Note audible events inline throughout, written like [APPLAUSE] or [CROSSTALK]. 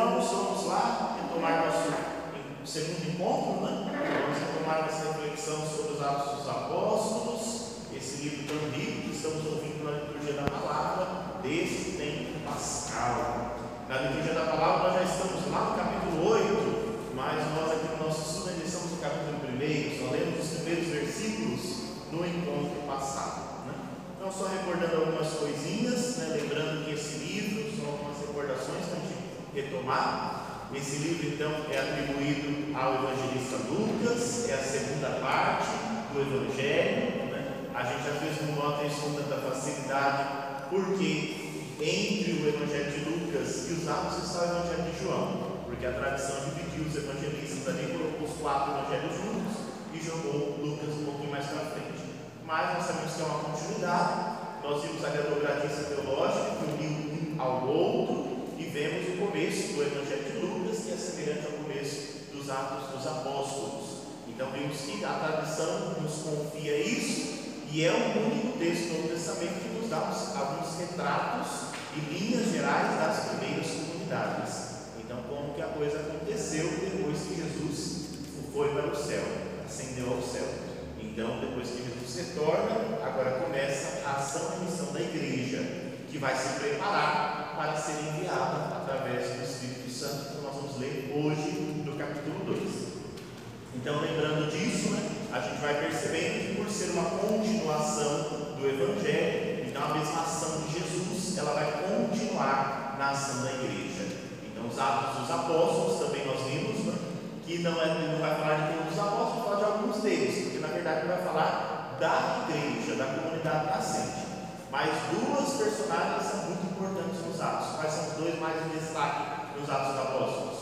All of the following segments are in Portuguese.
irmãos, vamos lá retomar nosso segundo encontro, né? Vamos retomar nossa reflexão sobre os Atos dos Apóstolos, esse livro tão rico que estamos ouvindo na liturgia da palavra, desse tempo pascal. Na liturgia da palavra, nós já estamos lá no capítulo 8, mas nós aqui no nosso estudo ainda estamos no capítulo 1, só lemos os primeiros versículos no encontro passado. Né? Então, só recordando algumas coisinhas, né? lembrando que esse livro são algumas recordações para a gente retomar. Esse livro, então, é atribuído ao evangelista Lucas, é a segunda parte do Evangelho. Né? A gente às vezes não nota isso com tanta facilidade, porque entre o Evangelho de Lucas e os Atos está o Evangelho de João, porque a tradição dividiu os evangelistas ali, colocou os quatro evangelhos juntos e jogou Lucas um pouquinho mais para frente. Mas nós sabemos que é uma continuidade. Nós vimos a retrogradista teológica que uniu um ao outro e vemos o começo do Evangelho de Lucas, que é semelhante ao começo dos Atos dos Apóstolos. Então vimos que a tradição nos confia isso e é o único texto do Novo Testamento que nos dá uns- alguns retratos e linhas gerais das primeiras comunidades. Então, como que a coisa aconteceu depois que Jesus foi para o céu, ascendeu ao céu. Então, depois que Jesus retorna, agora começa a ação e missão da igreja, que vai se preparar para ser enviada através do Espírito Santo, que nós vamos ler hoje no capítulo 2. Então, lembrando disso, né, a gente vai percebendo que por ser uma continuação do Evangelho, então a mesma ação de Jesus, ela vai continuar na ação da igreja. Então, os Atos dos Apóstolos também nós vimos, né, que não, é, não vai falar de todos os apóstolos, vai falar de alguns deles, porque na verdade vai falar da igreja, da comunidade nascente. Mas duas personagens são muito importantes nos Atos. Quais são os dois mais em destaque nos Atos dos Apóstolos?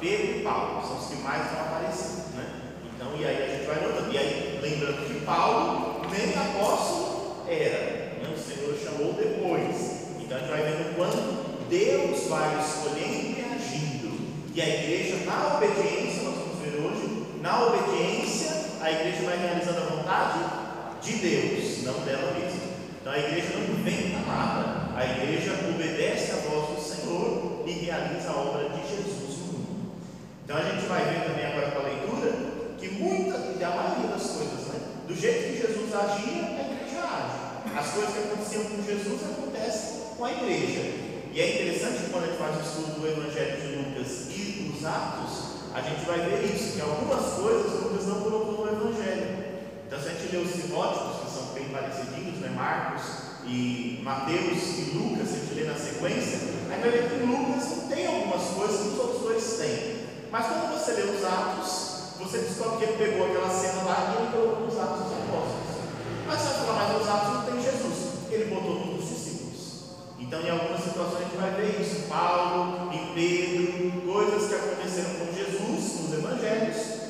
Pedro e Paulo são os que mais vão aparecer, né? Então, e aí a gente vai notando. E aí, lembrando que Paulo nem apóstolo era. Né? O Senhor Deus vai escolhendo e agindo. E a igreja, na obediência, nós vamos ver hoje, na obediência, a igreja vai realizando a vontade de Deus, não dela mesma. Então a igreja não inventa nada, a igreja obedece a voz do Senhor e realiza a obra de Jesus no mundo. Então a gente vai ver também agora com a leitura que muita, a maioria das coisas, né? Do jeito que Jesus agia, a igreja age. As coisas que aconteciam com Jesus acontecem com a igreja. E é interessante quando a gente faz o estudo do Evangelho de Lucas e dos Atos, a gente vai ver isso, que algumas coisas Lucas não colocou no Evangelho. Então, se a gente lê os sinóticos, que são bem parecidos, né? Marcos e Mateus e Lucas, se a gente lê na sequência, aí vai ver que Lucas tem algumas coisas que os outros dois têm. Mas quando você lê os Atos, você descobre que ele pegou aquela cena lá e ele colocou nos Atos dos Apóstolos. Mas você vai falar, mas nos Atos não tem Jesus. Ele botou nos discípulos. Então, em algumas situações, a gente vai ver isso. Paulo e Pedro, coisas que aconteceram com Jesus nos Evangelhos.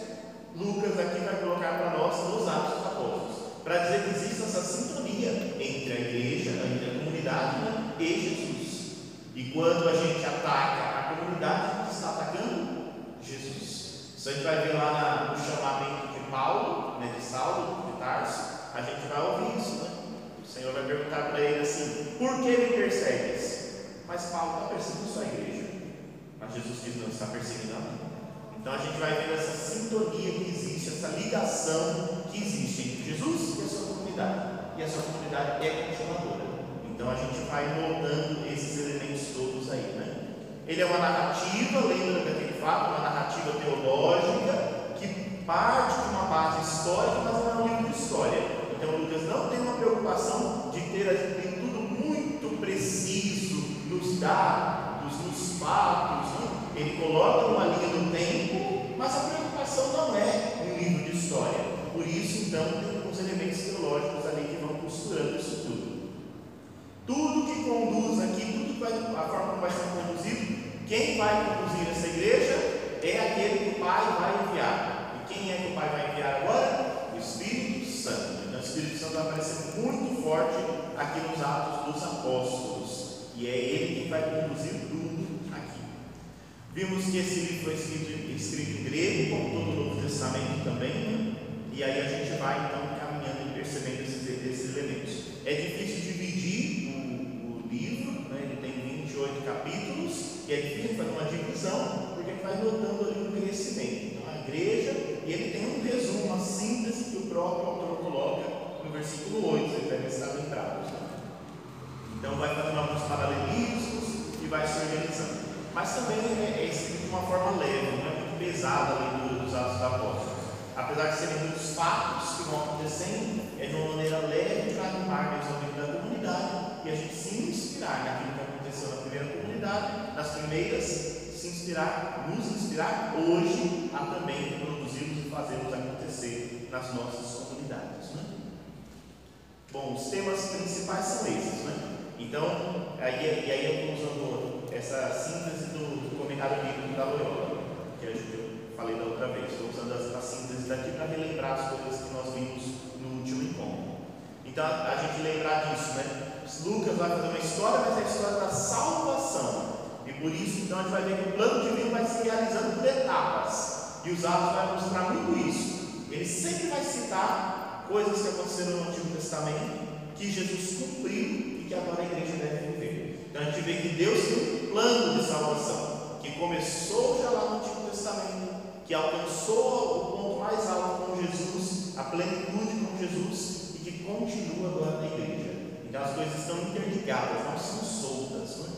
Lucas aqui vai colocar para nós nos Atos dos Apóstolos, para dizer que existe essa sintonia entre a igreja, entre a comunidade né, e Jesus. E quando a gente ataca a comunidade, a gente está atacando Jesus. Isso a gente vai ver lá no chamamento de Paulo, né, de Saulo, de Tarso, a gente vai ouvir isso, né? O Senhor vai perguntar para ele assim: por que me persegues? Mas Paulo está perseguindo sua igreja. Mas Jesus diz: não, está perseguindo a mim. Então a gente vai ver essa sintonia que existe, essa ligação que existe Jesus e a sua comunidade. E a sua comunidade é continuadora. Então a gente vai notando esses elementos todos aí, né? Ele é uma narrativa, lembra daquele fato, uma narrativa teológica que parte de uma base histórica, mas não é um livro de história. Então Lucas não tem uma preocupação de ter tem tudo muito preciso nos dados, nos fatos, né? Ele coloca uma linha do tempo, mas a preocupação não é um livro de história. Por isso, então, tem teológicos ali que vão costurando isso tudo. Tudo que conduz aqui, tudo vai, a forma como vai ser conduzido, quem vai conduzir essa igreja é aquele que o Pai vai enviar. E quem é que o Pai vai enviar agora? O Espírito Santo. Então, o Espírito Santo vai aparecer muito forte aqui nos Atos dos Apóstolos. E é ele quem vai conduzir tudo Vimos que esse livro foi escrito, escrito em grego, como todo o Novo Testamento também, né? e aí a gente vai então percebendo esses, esses elementos. É difícil dividir o, o livro, né? ele tem 28 capítulos, e é difícil fazer uma divisão, porque ele vai notando ali um crescimento. Então, a igreja, e ele tem um resumo, uma síntese que o próprio autor coloca no versículo 8, vocês devem estar lembrados. Né? Então, vai fazendo alguns paralelismos e vai se organizando mas também é, é escrito de uma forma leve, não é muito pesada a leitura dos Atos dos Apóstolos. Apesar de serem muitos fatos que vão acontecendo, é de uma maneira leve animar mesmo a vida da comunidade e a gente se inspirar naquilo que aconteceu na primeira comunidade, nas primeiras, se inspirar, nos inspirar hoje a também produzirmos e fazermos acontecer nas nossas comunidades. Né? Bom, os temas principais são esses, né? Então, aí, e aí eu estou usando essa síntese do, comentário bíblico da Loyola, que eu falei da outra vez. Estou usando a, a síntese daqui para relembrar as coisas que nós vimos. Então, a, gente lembrar disso, né? Lucas vai fazer uma história, mas é a história da salvação. E por isso, então, a gente vai ver que o plano divino vai se realizando por etapas. E os Atos vai mostrar muito isso. Ele sempre vai citar coisas que aconteceram no Antigo Testamento, que Jesus cumpriu e que agora a igreja deve viver. Então a gente vê que Deus tem um plano de salvação, que começou já lá no Antigo Testamento, que alcançou o ponto mais alto com Jesus, a plenitude com Jesus, continua agora na igreja. Então as coisas estão interligadas, não são soltas. Não é?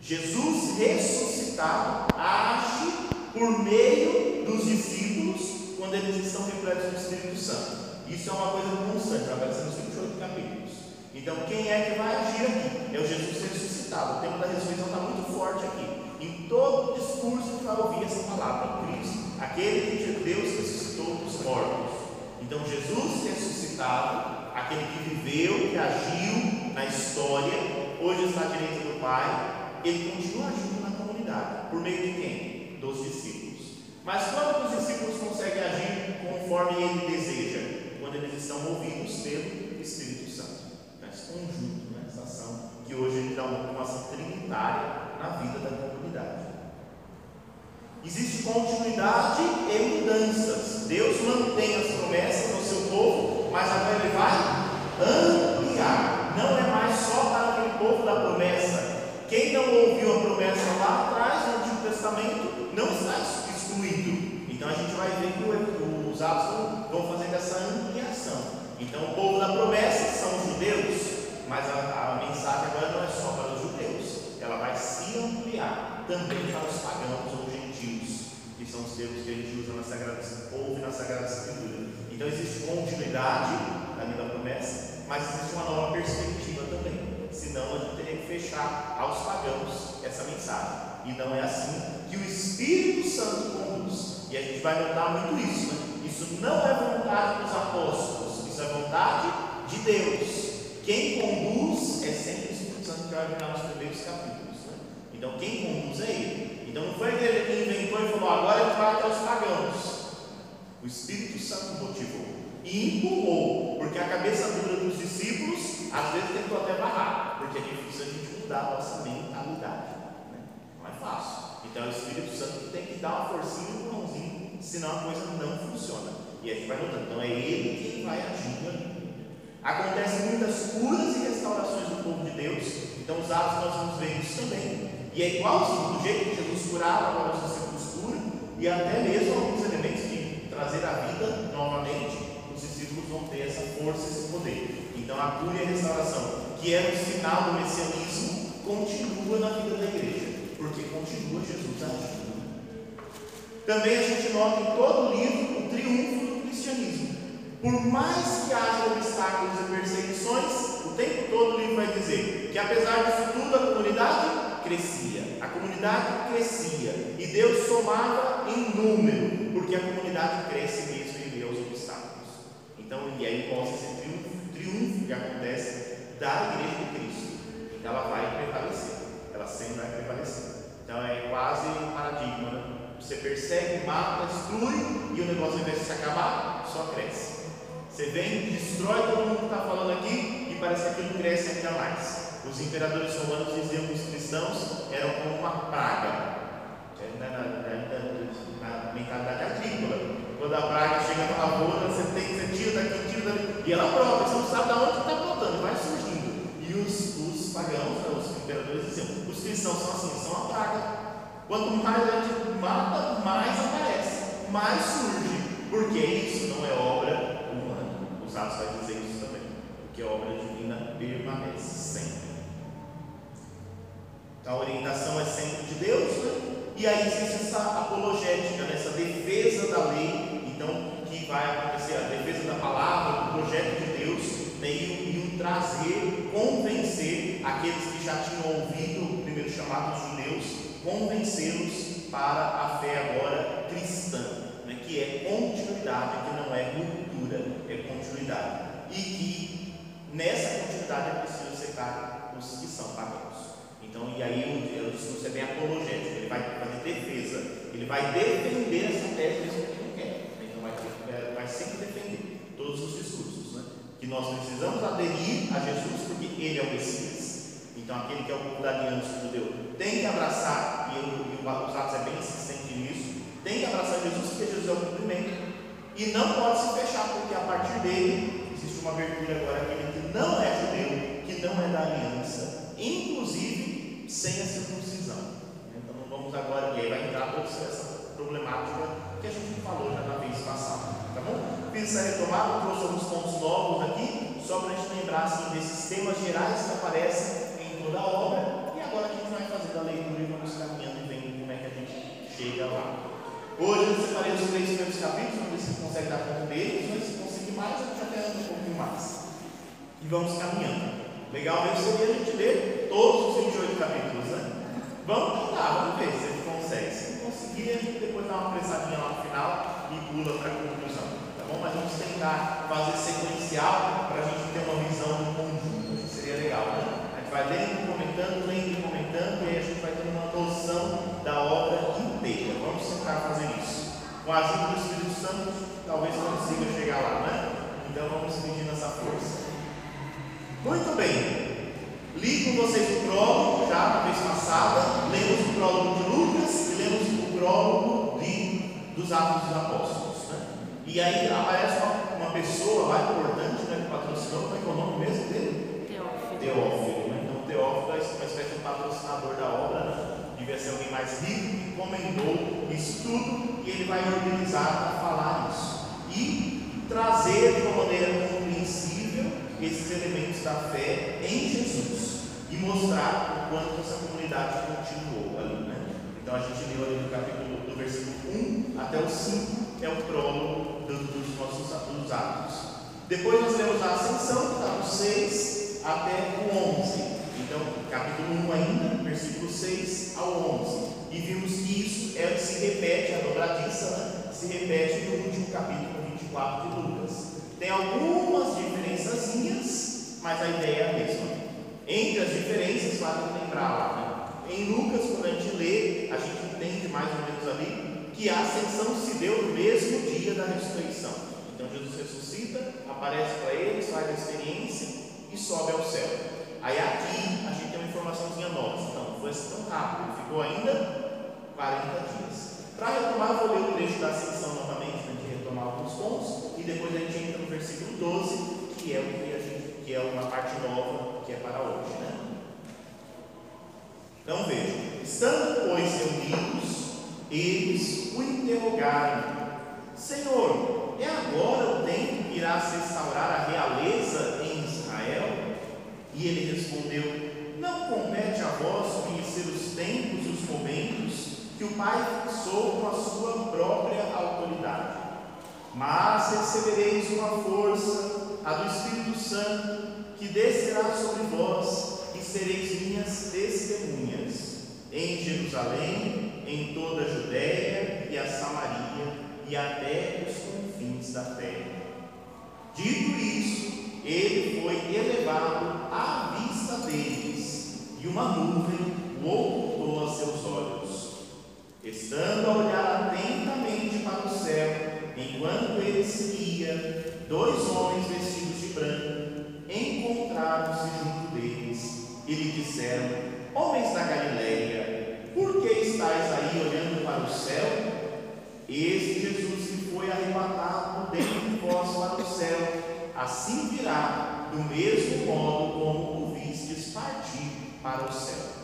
Jesus ressuscitado age por meio dos discípulos quando eles estão repletos do Espírito Santo. Isso é uma coisa constante, aparece nos 28 capítulos. Então, quem é que vai agir aqui? É o Jesus ressuscitado. O tema da ressurreição está muito forte aqui. Em todo discurso que vai ouvir essa palavra, Cristo, aquele que Deus ressuscitou dos mortos. Então, Jesus ressuscitado, aquele que viveu, que agiu na história, hoje está à direita do Pai, ele continua agindo na comunidade. Por meio de quem? Dos discípulos. Mas quando os discípulos conseguem agir conforme ele deseja? Quando eles estão movidos pelo Espírito Santo conjunto, né? essa ação que hoje dá uma, ação trinitária, Existe continuidade e mudanças. Deus mantém as promessas do seu povo, mas agora ele vai ampliar. Não é mais só para aquele povo da promessa. Quem não ouviu a promessa lá atrás, no Antigo Testamento, não está excluído. Então a gente vai ver que os apóstolos vão fazer essa ampliação. Então o povo da promessa são os judeus, mas a, a mensagem agora não é só para os judeus, ela vai se ampliar também para os pagãos os termos que a gente usa na Sagrada ouve na Sagrada Escritura. Então existe continuidade na linha da promessa, mas existe uma nova perspectiva também. Senão a gente teria que fechar aos pagãos essa mensagem. E não é assim que o Espírito Santo conduz. E a gente vai notar muito isso. Né? Isso não é vontade dos apóstolos, isso é vontade de Deus. Quem conduz é sempre o Espírito Santo que vai virar nos primeiros capítulos. Né? Então quem conduz é ele. Então não foi a que inventou e falou, agora a gente vai até os pagãos. O Espírito Santo motivou e empurrou, porque a cabeça dura dos discípulos às vezes tentou até barrar, porque é difícil a gente mudar a nossa mentalidade. Né? Não é fácil. Então o Espírito Santo tem que dar uma forcinha no mãozinho, senão a coisa não funciona. E a gente vai notando. Então é ele quem vai agindo. Acontecem muitas curas e restaurações do povo de Deus. Então os atos nós vamos ver isso também. E é igualzinho, do jeito que Jesus curava, agora discípulos curam, e até mesmo alguns elementos de trazer a vida novamente, os discípulos vão ter essa força, esse poder. Então a cura e a restauração, que é o sinal do messianismo, continua na vida da igreja, porque continua Jesus agindo. Também a gente nota em todo o livro o triunfo do cristianismo. Por mais que haja obstáculos e perseguições, o tempo todo o livro vai dizer que apesar disso tudo a comunidade crescia, a comunidade crescia e Deus somava em número, porque a comunidade cresce mesmo em meio aos obstáculos. Então, e aí mostra esse triunfo, triunfo que acontece da igreja de Cristo. Então ela vai prevalecer, ela sempre vai prevalecer. Então é quase um paradigma. Né? Você persegue, mata, destrui e o negócio, ao invés de se acabar, só cresce. Você vem, destrói todo mundo que está falando aqui e parece que aquilo cresce ainda mais. Os imperadores romanos diziam que os cristãos eram como uma praga. É, na, na, na, na mentalidade agrícola. Quando a praga chega na lavoura, você, tem, você tira daqui, tira daqui, e ela brota, você não sabe de onde está brotando, vai surgindo. E os, os pagãos, né, os imperadores diziam: os cristãos são assim, são uma praga. Quanto mais a gente mata, mais aparece, mais surge. Porque isso não é obra os Atos vai dizer isso também, porque a obra divina permanece sempre. Então a orientação é sempre de Deus, né? e aí existe essa apologética, né? essa defesa da lei, então que vai acontecer a defesa da palavra, do projeto de Deus, né? e, um trazer, convencer aqueles que já tinham ouvido o primeiro chamado dos judeus, convencê-los para a fé agora cristã, né? que é continuidade, que não é ruptura, é continuidade. E que nessa continuidade é preciso são pagãos. Então, e aí o, o discurso é bem apologético, ele vai fazer defesa, ele vai defender essa tese mesmo que não quer. Então vai, vai sempre defender todos os discursos. Né? Que nós precisamos aderir a Jesus porque Ele é o Messias. Então aquele que é o povo da aliança judeu tem que abraçar, e, e o Atos é bem insistente nisso, tem que abraçar Jesus porque Jesus é o cumprimento. E não pode se fechar, porque a partir dele existe uma abertura agora aquele que não é judeu, que não é da aliança, inclusive sem a circuncisão. Então vamos agora, e aí vai entrar toda essa problemática que a gente falou já na vez passada. Tá bom? Fiz essa retomada, trouxe alguns pontos novos aqui, só para a gente lembrar assim, desses temas gerais que aparecem em toda a obra. E agora a gente vai fazer a leitura e vamos caminhando e vendo como é que a gente chega lá. Hoje eu separei os três primeiros capítulos, vamos ver se consegue dar conta deles, mas se conseguir mais, a gente até anda um pouquinho mais. E vamos caminhando. Legal mesmo seria a gente ler todos os 28 capítulos, né? Vamos tentar, vamos ver se a gente consegue. Se não conseguir, a gente depois dá uma apressadinha lá no final e pula para a conclusão. Tá bom? Mas vamos tentar fazer sequencial para a gente ter uma visão do conjunto. Isso seria legal, né? A gente vai lendo, comentando, lendo comentando, e aí a gente vai ter uma noção da obra inteira. Vamos tentar fazer isso. Com a ajuda do Espírito Santo, talvez consiga chegar lá, né? Então vamos pedir essa força. Muito bem. Li com vocês o prólogo, já na vez passada, lemos o prólogo de Lucas e lemos o prólogo de, dos Atos dos Apóstolos. Né? E aí aparece uma, uma pessoa lá importante, né, que patrocinou, como é que é o nome mesmo dele? Teófilo. Teófilo. Né? Então, Teófilo é uma espécie de patrocinador mais rico que encomendou isso tudo e ele vai organizar para falar isso e trazer de uma maneira esses elementos da fé em Jesus e mostrar o quanto essa comunidade continuou ali, né? Então a gente leu ali no capítulo do versículo 1 até o 5 é o prólogo dos, nossos dos atos. Depois nós lemos a ascensão, que está do 6 até o 11. Então, capítulo 1 ainda, versículo 6 ao 11. E vimos que isso é, se repete, a dobradiça, né? se repete no último capítulo 24 de Lucas. Tem algumas diferençazinhas, mas a ideia é a mesma. Entre as diferenças, vale lembrar lá, né? em Lucas, quando a gente lê, a gente entende mais ou menos ali que a ascensão se deu no mesmo dia da ressurreição. Então Jesus ressuscita, aparece para eles, faz a experiência e sobe ao céu. Aí aqui a gente tem uma informaçãozinha nova. Então, foi assim tão rápido, ficou ainda 40 dias. Para retomar, vou ler o trecho da ascensão novamente, para a gente retomar alguns pontos, depois a gente entra no versículo 12, que é o que a gente, que é uma parte nova que é para hoje, né? Então vejam, estando pois reunidos, eles o interrogaram: Senhor, é agora o tempo que irás restaurar a realeza em Israel? E ele respondeu: Não compete a vós conhecer os tempos e os momentos que o Pai fixou com a sua própria autoridade. Mas recebereis uma força, a do Espírito Santo, que descerá sobre vós e sereis minhas testemunhas em Jerusalém, em toda a Judéia e a Samaria e até os confins da terra. Dito isso, ele foi elevado à vista deles, e uma nuvem o ocultou a seus olhos. Estando a olhar atentamente para o céu, enquanto ele seguia, dois homens vestidos de branco encontraram-se junto deles e lhe disseram: Homens da Galileia, por que estáis aí olhando para o céu? Este Jesus que foi arrebatado dentro de vós para o céu, assim virá, do mesmo modo como o vistes partir para o céu.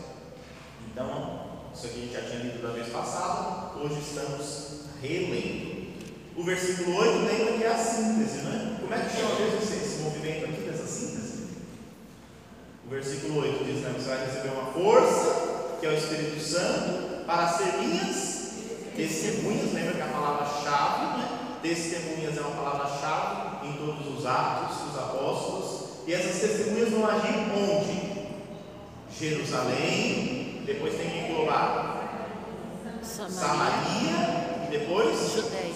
Então, isso aqui a gente já tinha lido da vez passada, hoje estamos relendo. O versículo 8 lembra que é a síntese, né? Como é que chama mesmo esse, movimento aqui dessa síntese? O versículo 8 diz: né, Você vai receber uma força, que é o Espírito Santo, para ser minhas testemunhas. Lembra que a palavra-chave, né? Testemunhas é uma palavra-chave em todos os atos dos apóstolos. E essas testemunhas vão agir onde? Jerusalém, depois tem que englobar Samaria, Samaria e depois Judéia.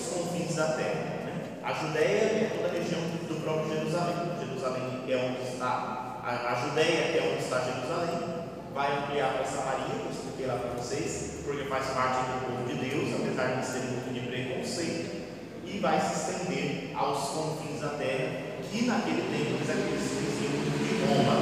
Da terra. né? A Judéia é toda a região do próprio Jerusalém. Jerusalém é onde está, a, a Judéia é onde está Jerusalém. Vai ampliar para Samaria, eu expliquei lá para vocês, porque faz parte do povo de Deus, apesar de terem um pouco de preconceito, e vai se estender aos confins da terra, que naquele tempo eles acreditavam de Roma,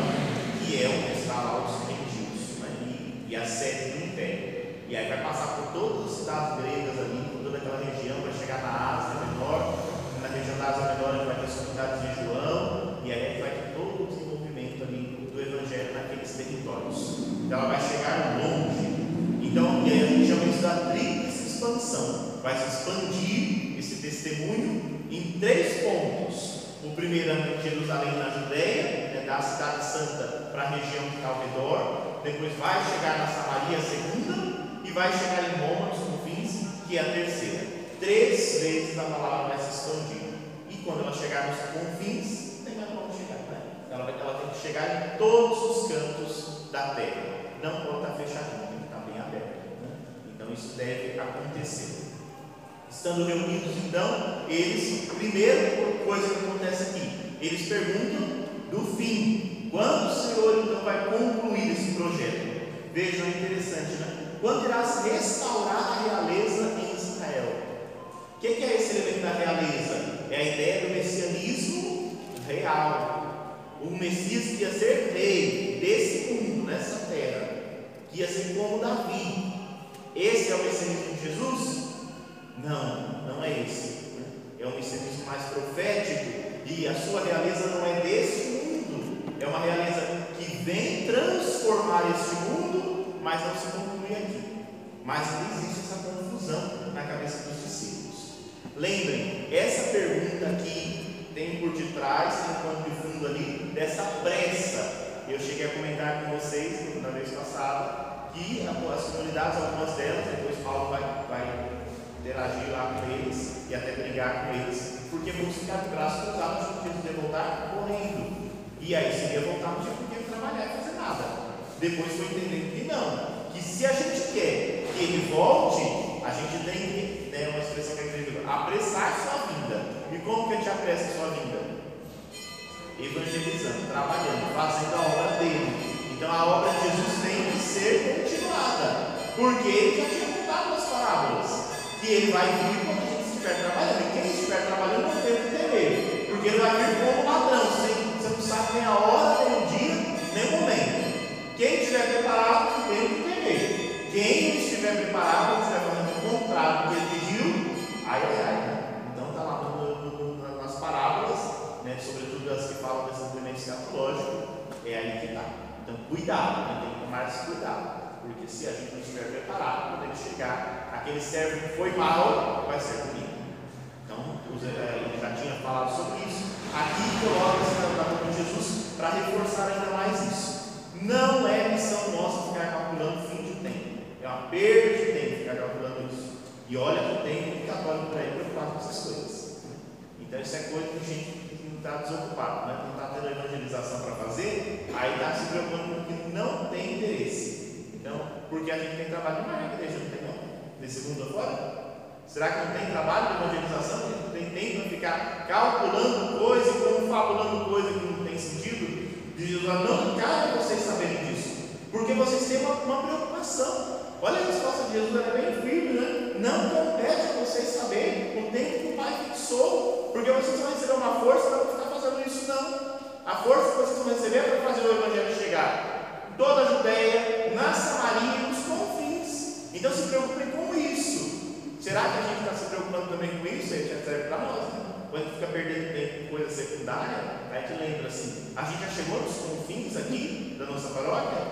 que é onde está lá os gentios, né? e, e a sede do império. E aí vai passar por todas as cidades gregas ali, por toda aquela região, vai na Ásia Menor, na região da Ásia Menor gente vai ter as comunidades de João, e aí gente vai ter todo o desenvolvimento ali do Evangelho naqueles territórios. Então ela vai chegar longe. Então, e aí a gente chama isso da tríplice expansão. Vai se expandir esse testemunho em três pontos. O primeiro é Jerusalém, na Judéia, né, da cidade santa para a região que está ao redor. Depois vai chegar na Samaria, a segunda, e vai chegar em Roma, nos confins, que é a terceira. Três vezes a palavra vai se expandir. E quando ela chegar nos confins, tem mais como chegar, né? Ela, ela tem que chegar em todos os cantos da terra. Não pode estar fechadinho, tem que estar bem aberto. né? Então isso deve acontecer. Estando reunidos, então, eles, primeira coisa que acontece aqui, eles perguntam do fim. Quando o Senhor então vai concluir esse projeto? Vejam, é interessante, né? Quando irás restaurar a realeza? O que que é esse elemento da realeza? É a ideia do messianismo real. O Messias que ia ser rei desse mundo, nessa terra, que ia ser como Davi. Esse é o messianismo de Jesus? Não, não é esse. É um messianismo mais profético e a sua realeza não é desse mundo. É uma realeza que vem transformar este mundo, mas não se conclui aqui. Mas existe essa confusão na cabeça dos discípulos. Lembrem, essa pergunta aqui tem por detrás, tem um pano de fundo ali, dessa pressa. Eu cheguei a comentar com vocês na vez passada que as comunidades, algumas delas, depois Paulo vai, vai interagir lá com eles e até brigar com eles, porque de braços cruzados, achando que Jesus ia voltar correndo. E aí, se ia voltar, não tinha por que trabalhar e fazer nada. Depois foi entendendo que não, que se a gente quer que ele volte, a gente tem que, né, uma expressão que é incrível, apressar sua vinda. E como que a gente apressa sua vinda? Evangelizando, trabalhando, fazendo a obra dele. Então a obra de Jesus tem que ser continuada, porque ele já tinha contado as parábolas que ele vai vir quando a gente estiver trabalhando. E quem estiver trabalhando não tem que temer, porque ele vai vir como ladrão. Você, não sabe nem a hora, nem o dia, nem o momento. Quem estiver preparado tem que temer. Quem estiver preparado, estiver fazendo o contrário que ele ai ai ai. Então está lá no, no, nas parábolas, né, sobretudo as que falam desse elemento escatológico, é aí que está. Então cuidado, né, tem que tomar esse cuidado. Porque se a gente não estiver preparado, podemos chegar, aquele servo que foi mal, vai ser punido. Então, eh, ele já tinha falado sobre isso. Aqui coloca-se na boca de Jesus para reforçar ainda mais isso. Não é missão nossa ficar calculando o fim de tempo. É uma perda de tempo ficar calculando isso. E olha que tem muito por aí preocupado com essas coisas. Então, isso é coisa de gente que não está desocupado, né? não está tendo evangelização para fazer, aí está se preocupando com o que não tem interesse. Então, porque a gente tem trabalho demais na igreja, não tem não? De segunda fora? Será que não tem trabalho de evangelização? Não tem tempo para ficar calculando coisa e confabulando coisa que não tem sentido? De Jesus, não cabe vocês saberem disso, porque vocês têm uma, uma preocupação. Olha a resposta de Jesus, ela é bem firme, né? Não compete a vocês saberem o tempo que o Pai fixou, porque vocês vão receber uma força para não ficar fazendo isso, não. A força que vocês vão receber é para fazer o Evangelho chegar toda a Judéia, na Samaria e nos confins. Então se preocupem com isso. Será que a gente está se preocupando também com isso? A gente serve para nós, né? Quando a gente fica perdendo tempo com coisa secundária, a gente lembra assim, a gente já chegou nos confins aqui da nossa paróquia,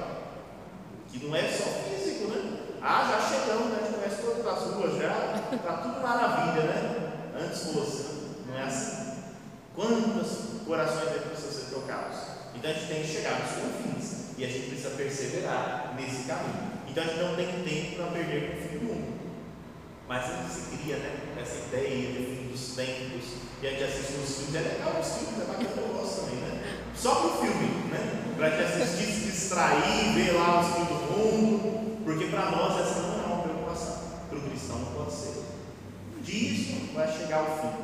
que não é só físico, né? Ah, já chegamos, né? a gente conhece todas as ruas já, está tudo maravilha, né? Antes fosse, não é assim. Quantos corações aí precisam ser tocados? Então a gente tem que chegar nos confins. E a gente precisa perseverar nesse caminho. Então a gente não tem tempo para perder com o fim do mundo. Mas a gente se cria né, essa ideia de fim dos tempos, e a gente assiste os filmes, é legal os filmes, é bacana, eu gosto também, né? Só para o filme, né? Para a gente assistir, se distrair, ver lá os fins do mundo, porque para nós essa não é uma preocupação. Para o cristão não pode ser. Disso vai chegar ao fim,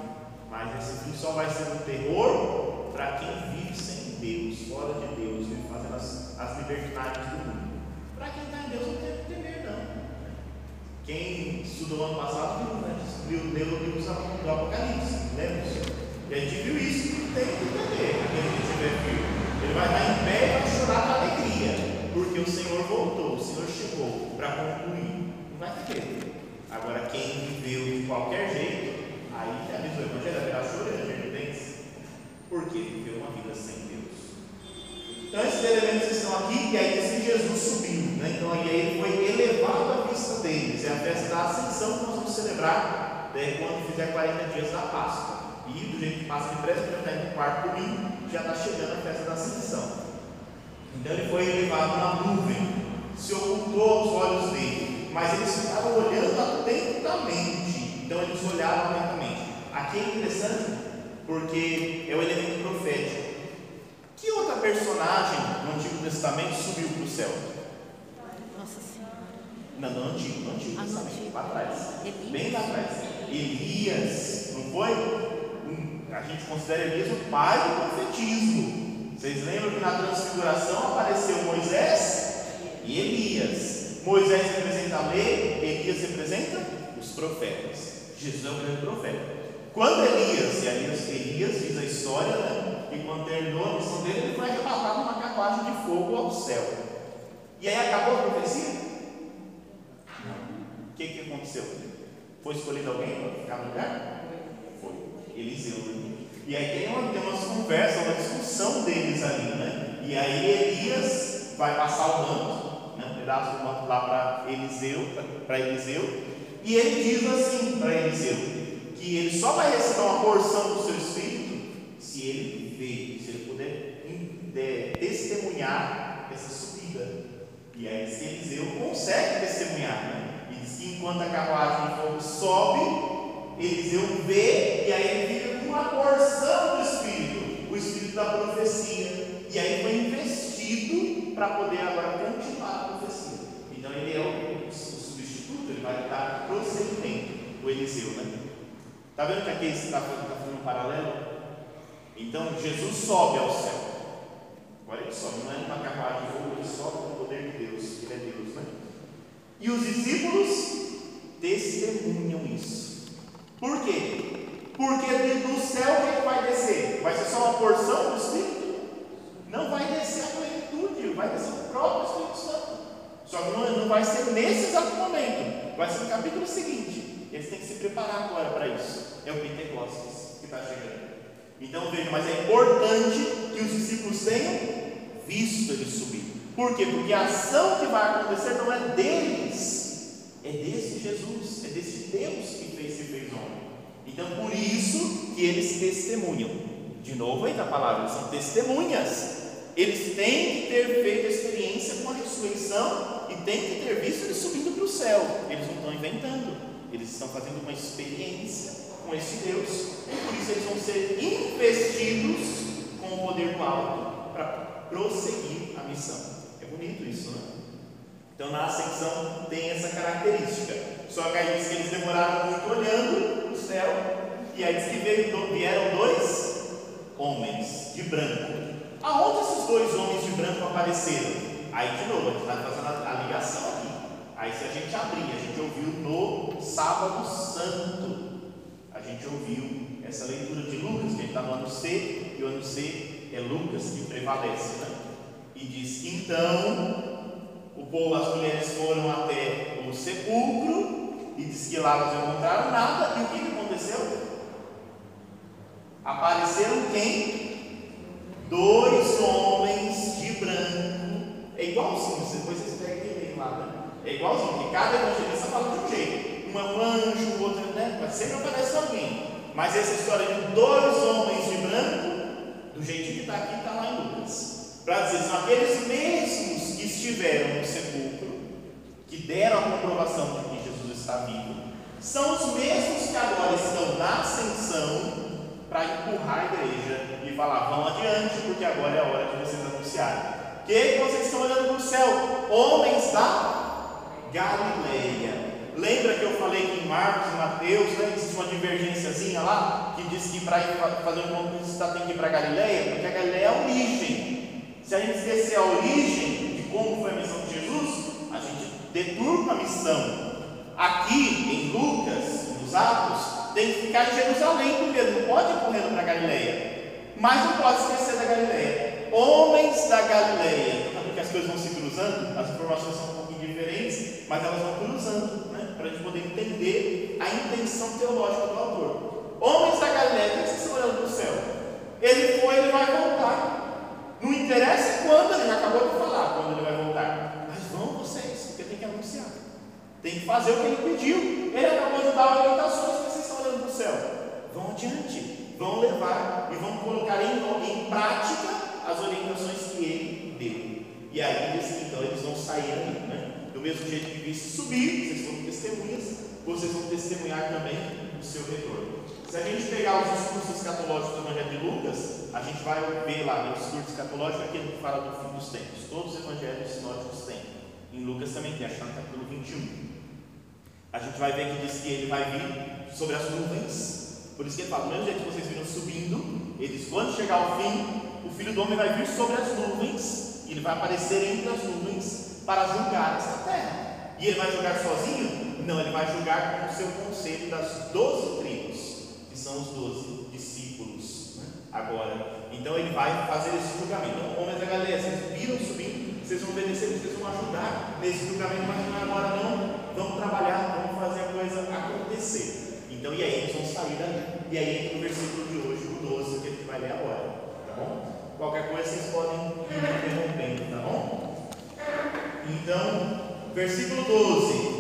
mas esse fim só vai ser um terror para quem vive sem Deus, fora de Deus, fazendo as, as libertinagem do mundo. Para quem está em Deus não tem que temer, não. Quem estudou ano passado viu, né? Viu Deus livro do Apocalipse, lembra? E a gente viu isso, que tem que aquele que. Ele vai estar em pé e vai chorar porque o Senhor voltou, o Senhor chegou para concluir. Não vai ter. Agora, quem viveu de qualquer jeito, aí já avisou, o Evangelho virar choro e a gente porque viveu uma vida sem então esses elementos estão aqui, e aí esse Jesus subiu, né? Então aí ele foi elevado à vista deles. É a festa da ascensão que nós vamos celebrar né, quando fizer 40 dias da Páscoa. E do jeito que passa depressa, já está indo no quarto domingo, já está chegando a festa da ascensão. Então ele foi elevado na nuvem, se ocultou aos olhos dele, mas eles ficavam olhando atentamente. Então eles olhavam atentamente. Aqui é interessante porque é o elemento profético. Que outra personagem no Antigo Testamento subiu para o céu? Nossa Senhora. Não, no Antigo, no Antigo ah, Testamento, lá atrás. Bem lá atrás. Elias, não foi? Um, a gente considera Elias o pai do profetismo. Vocês lembram que na transfiguração apareceu Moisés e Elias. Moisés representa a lei, Elias representa os profetas. Jesus é o grande profeta. Quando Elias, e Elias, Elias diz a história, né? E quando terminou a missão dele, ele foi arrebatado numa carruagem de fogo ao céu. E aí acabou a profecia? Não. O que, que aconteceu? Foi escolhido alguém para ficar no lugar? Foi. Eliseu. E aí tem, uma, tem umas conversas, uma discussão deles ali, né? E aí Elias vai passar o manto, né? pedaço do manto lá para Eliseu, para Eliseu, e ele diz assim para Eliseu, que ele só vai receber uma porção do seu espírito se ele ver, se ele puder de, testemunhar essa subida. E aí Eliseu consegue testemunhar, né? E diz que enquanto a carruagem de fogo sobe, Eliseu vê e aí ele fica com uma porção do Espírito, o Espírito da profecia. E aí foi investido para poder agora continuar a profecia. Então ele é o, o substituto, ele vai estar prosseguimento, o Eliseu, né? Está vendo que aqui está tá fazendo um paralelo? Então Jesus sobe ao céu. Agora ele sobe, não é uma carruagem de fogo, ele sobe com o poder de Deus, ele é Deus, né? E os discípulos testemunham isso. Por quê? Porque do céu o que vai descer? Vai ser só uma porção do Espírito? Não vai descer a plenitude, vai descer o próprio Espírito Santo. Só que não, não vai ser nesse exato momento, vai ser no capítulo seguinte. Eles têm que se preparar agora para isso. É o Pentecostes que está chegando. Então veja, mas é importante que os discípulos tenham visto ele subir. Por quê? Porque a ação que vai acontecer não é deles, é desse Jesus, é desse Deus que fez se fez homem. Então por isso que eles testemunham. De novo aí a palavra, são testemunhas. Eles têm que ter feito experiência com a ressurreição e têm que ter visto ele subindo para o céu. Eles não estão inventando, eles estão fazendo uma experiência com esse Deus. E por isso eles vão ser investidos com o poder do alto para prosseguir a missão. É bonito isso, né? Então na ascensão tem essa característica. Só que aí diz que eles demoraram muito olhando o céu, e aí diz que veio, vieram dois homens de branco. Aonde esses dois homens de branco apareceram? Aí de novo, a gente está fazendo a, ligação aqui. Aí se a gente abrir, a gente ouviu no sábado santo. A gente ouviu essa leitura de Lucas, que a gente está no ano C, e o ano C é Lucas que prevalece, né? E diz então povo, as mulheres foram até o sepulcro e diz que lá não encontraram nada. E o que, aconteceu? Apareceram quem? Dois homens de branco. É igualzinho, depois vocês pegam e lá, né? É igualzinho, porque cada evangelista fala de um jeito. Um é um anjo, o outro, né? Mas sempre aparece alguém. Mas essa história de dois homens de branco do jeitinho que está aqui, está lá em Lucas. Para dizer, são aqueles mesmos estiveram no sepulcro, que deram a comprovação de que Jesus está vivo, são os mesmos que agora estão na ascensão para empurrar a igreja e falar: vão adiante, porque agora é a hora de vocês anunciarem. Que vocês estão olhando para o céu? Homens da Galileia. Lembra que eu falei que em Marcos e Mateus né, existe uma divergênciazinha lá que diz que para fazer um conquista tem que ir para Galileia, porque a Galileia é a origem. Se a gente esquecer a origem como foi a missão de Jesus, a gente deturpa a missão. Aqui em Lucas, nos Atos, tem que ficar em Jerusalém primeiro, não pode ir correndo para Galileia. Mas não pode esquecer da Galileia. Homens da Galileia. Porque as coisas vão se cruzando, as informações são um pouquinho diferentes, mas elas vão cruzando para a gente poder entender a intenção teológica do autor. Homens da Galileia, o que vocês estão olhando para o céu? Ele foi, ele vai voltar. Não interessa quando, ele já acabou de falar quando ele vai voltar. Mas vão vocês, porque tem que anunciar. Tem que fazer o que ele pediu. Ele acabou de dar orientações, vocês estão olhando para o céu. Vão adiante, vão levar e vão colocar em, em prática as orientações que ele deu. E aí, então, eles vão sair ali, né? Do mesmo jeito que viste subir, vocês foram testemunhas, vocês vão testemunhar também o seu retorno. Se a gente pegar os discursos escatológicos do Evangelho de Lucas, a gente vai ver lá no discurso escatológico aquele que fala do fim dos tempos. Todos os evangelhos sinóticos têm. Em Lucas também tem, acho que no capítulo 21. A gente vai ver que diz que ele vai vir sobre as nuvens. Por isso que ele fala, do mesmo jeito que vocês viram subindo, ele diz, quando chegar ao fim, o Filho do Homem vai vir sobre as nuvens, e ele vai aparecer entre as nuvens para julgar esta terra. E ele vai julgar sozinho? Não, ele vai julgar com o seu conselho das doze tribos, que são os doze discípulos. Né? Agora, então ele vai fazer esse julgamento. Então, homens da galera, vocês viram subindo, vocês vão obedecer, vocês vão ajudar nesse julgamento, mas não é agora não. Vamos trabalhar, vamos fazer a coisa acontecer. Então, e aí eles vão sair dali. E aí entra o versículo de hoje, o 12, que a gente vai ler agora. Tá bom? Qualquer coisa vocês podem ir interrompendo, tá bom? Então, versículo 12.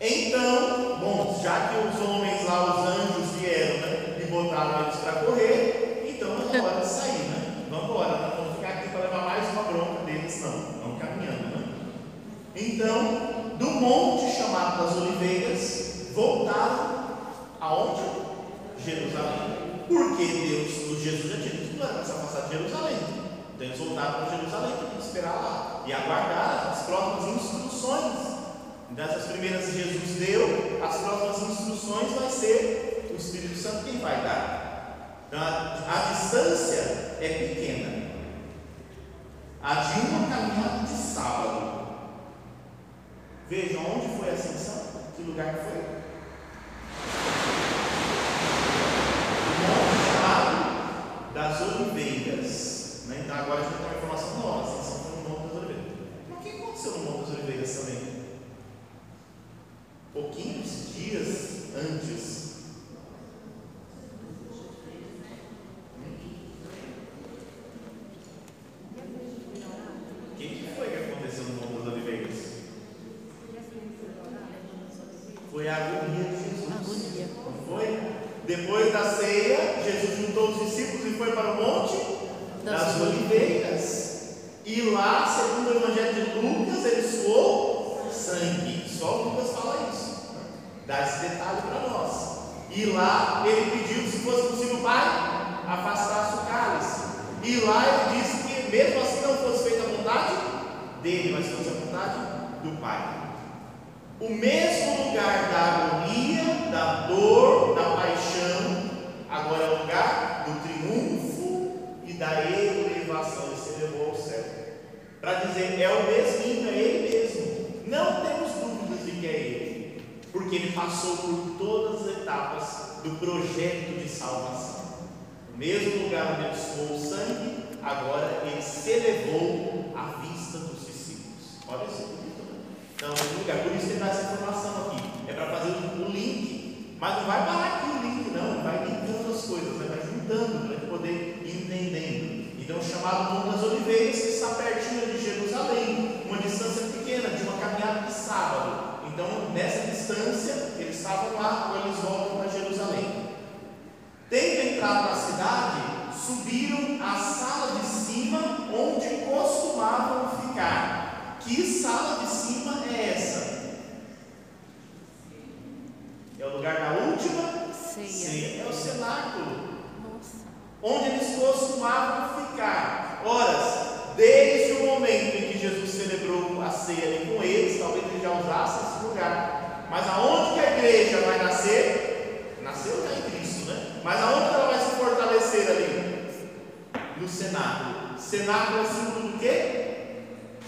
Então, bom, já que os homens lá, os anjos vieram né, e botaram eles para correr, então é hora de sair, né? Vamos embora, não vamos ficar aqui para levar mais uma bronca deles, não. Vamos caminhando, né? Então, do monte chamado das Oliveiras, voltaram aonde? Jerusalém. Porque Deus, o Jesus já tinha dito não para se afastar de Jerusalém. Então eles voltaram para Jerusalém, que esperar lá e aguardar as próximas instruções. Então, essas primeiras que Jesus deu, as próximas instruções vai ser o Espírito Santo quem vai dar. Então, a, a distância é pequena. A de uma caminhada de sábado. Vejam onde foi a ascensão, que lugar que foi. O monte chamado das Oliveiras. Né? Então agora a gente tem uma informação nova, a ascensão foi no Monte das Oliveiras. Mas o que aconteceu no Monte das Oliveiras também? pouquinhos dias antes. O que, que foi que aconteceu no Monte das Oliveiras? Foi a agonia de Jesus. Agonia. Não foi? Depois da ceia, Jesus juntou os discípulos e foi para o Monte das, Das Oliveiras. E lá, segundo o Evangelho de Lucas, ele suou sangue. Só Lucas fala isso. né? Dá esse detalhe para nós. E lá ele pediu, se fosse possível, Pai, afastasse o cálice. E lá ele disse que mesmo assim não fosse feita a vontade dele, mas fosse a vontade do Pai. O mesmo lugar da agonia, da dor, da paixão, agora é o lugar do triunfo e da elevação. Ele se elevou ao céu. Para dizer, é o mesmo, é ele mesmo. Não temos dúvidas de que é ele, porque ele passou por todas as etapas do projeto de salvação. O mesmo lugar onde ele suou o sangue, agora ele se elevou à vista dos discípulos. Olha isso bonito? Então, esse lugar, por isso ele dá essa informação aqui. É para fazer o link, mas não vai parar aqui o link, não, vai linkando as coisas, né? para gente poder ir entendendo. Então, o chamado Monte das Oliveiras, que está pertinho de Jerusalém, uma distância pequena, de uma caminhada de sábado. Então, nessa distância, eles estavam lá, ou eles voltam para Jerusalém. Tendo entrado na cidade, subiram à sala de cima, onde costumavam ficar. Que sala de cima é essa? É o lugar da última Ceia. É o cenáculo. Onde eles costumavam ficar. Ora, desde o momento em que Jesus celebrou a ceia ali com eles, talvez ele já usasse esse lugar. Mas aonde que a igreja vai nascer? Nasceu já em Cristo, né? Mas aonde ela vai se fortalecer ali? No cenáculo. Cenáculo é símbolo do quê?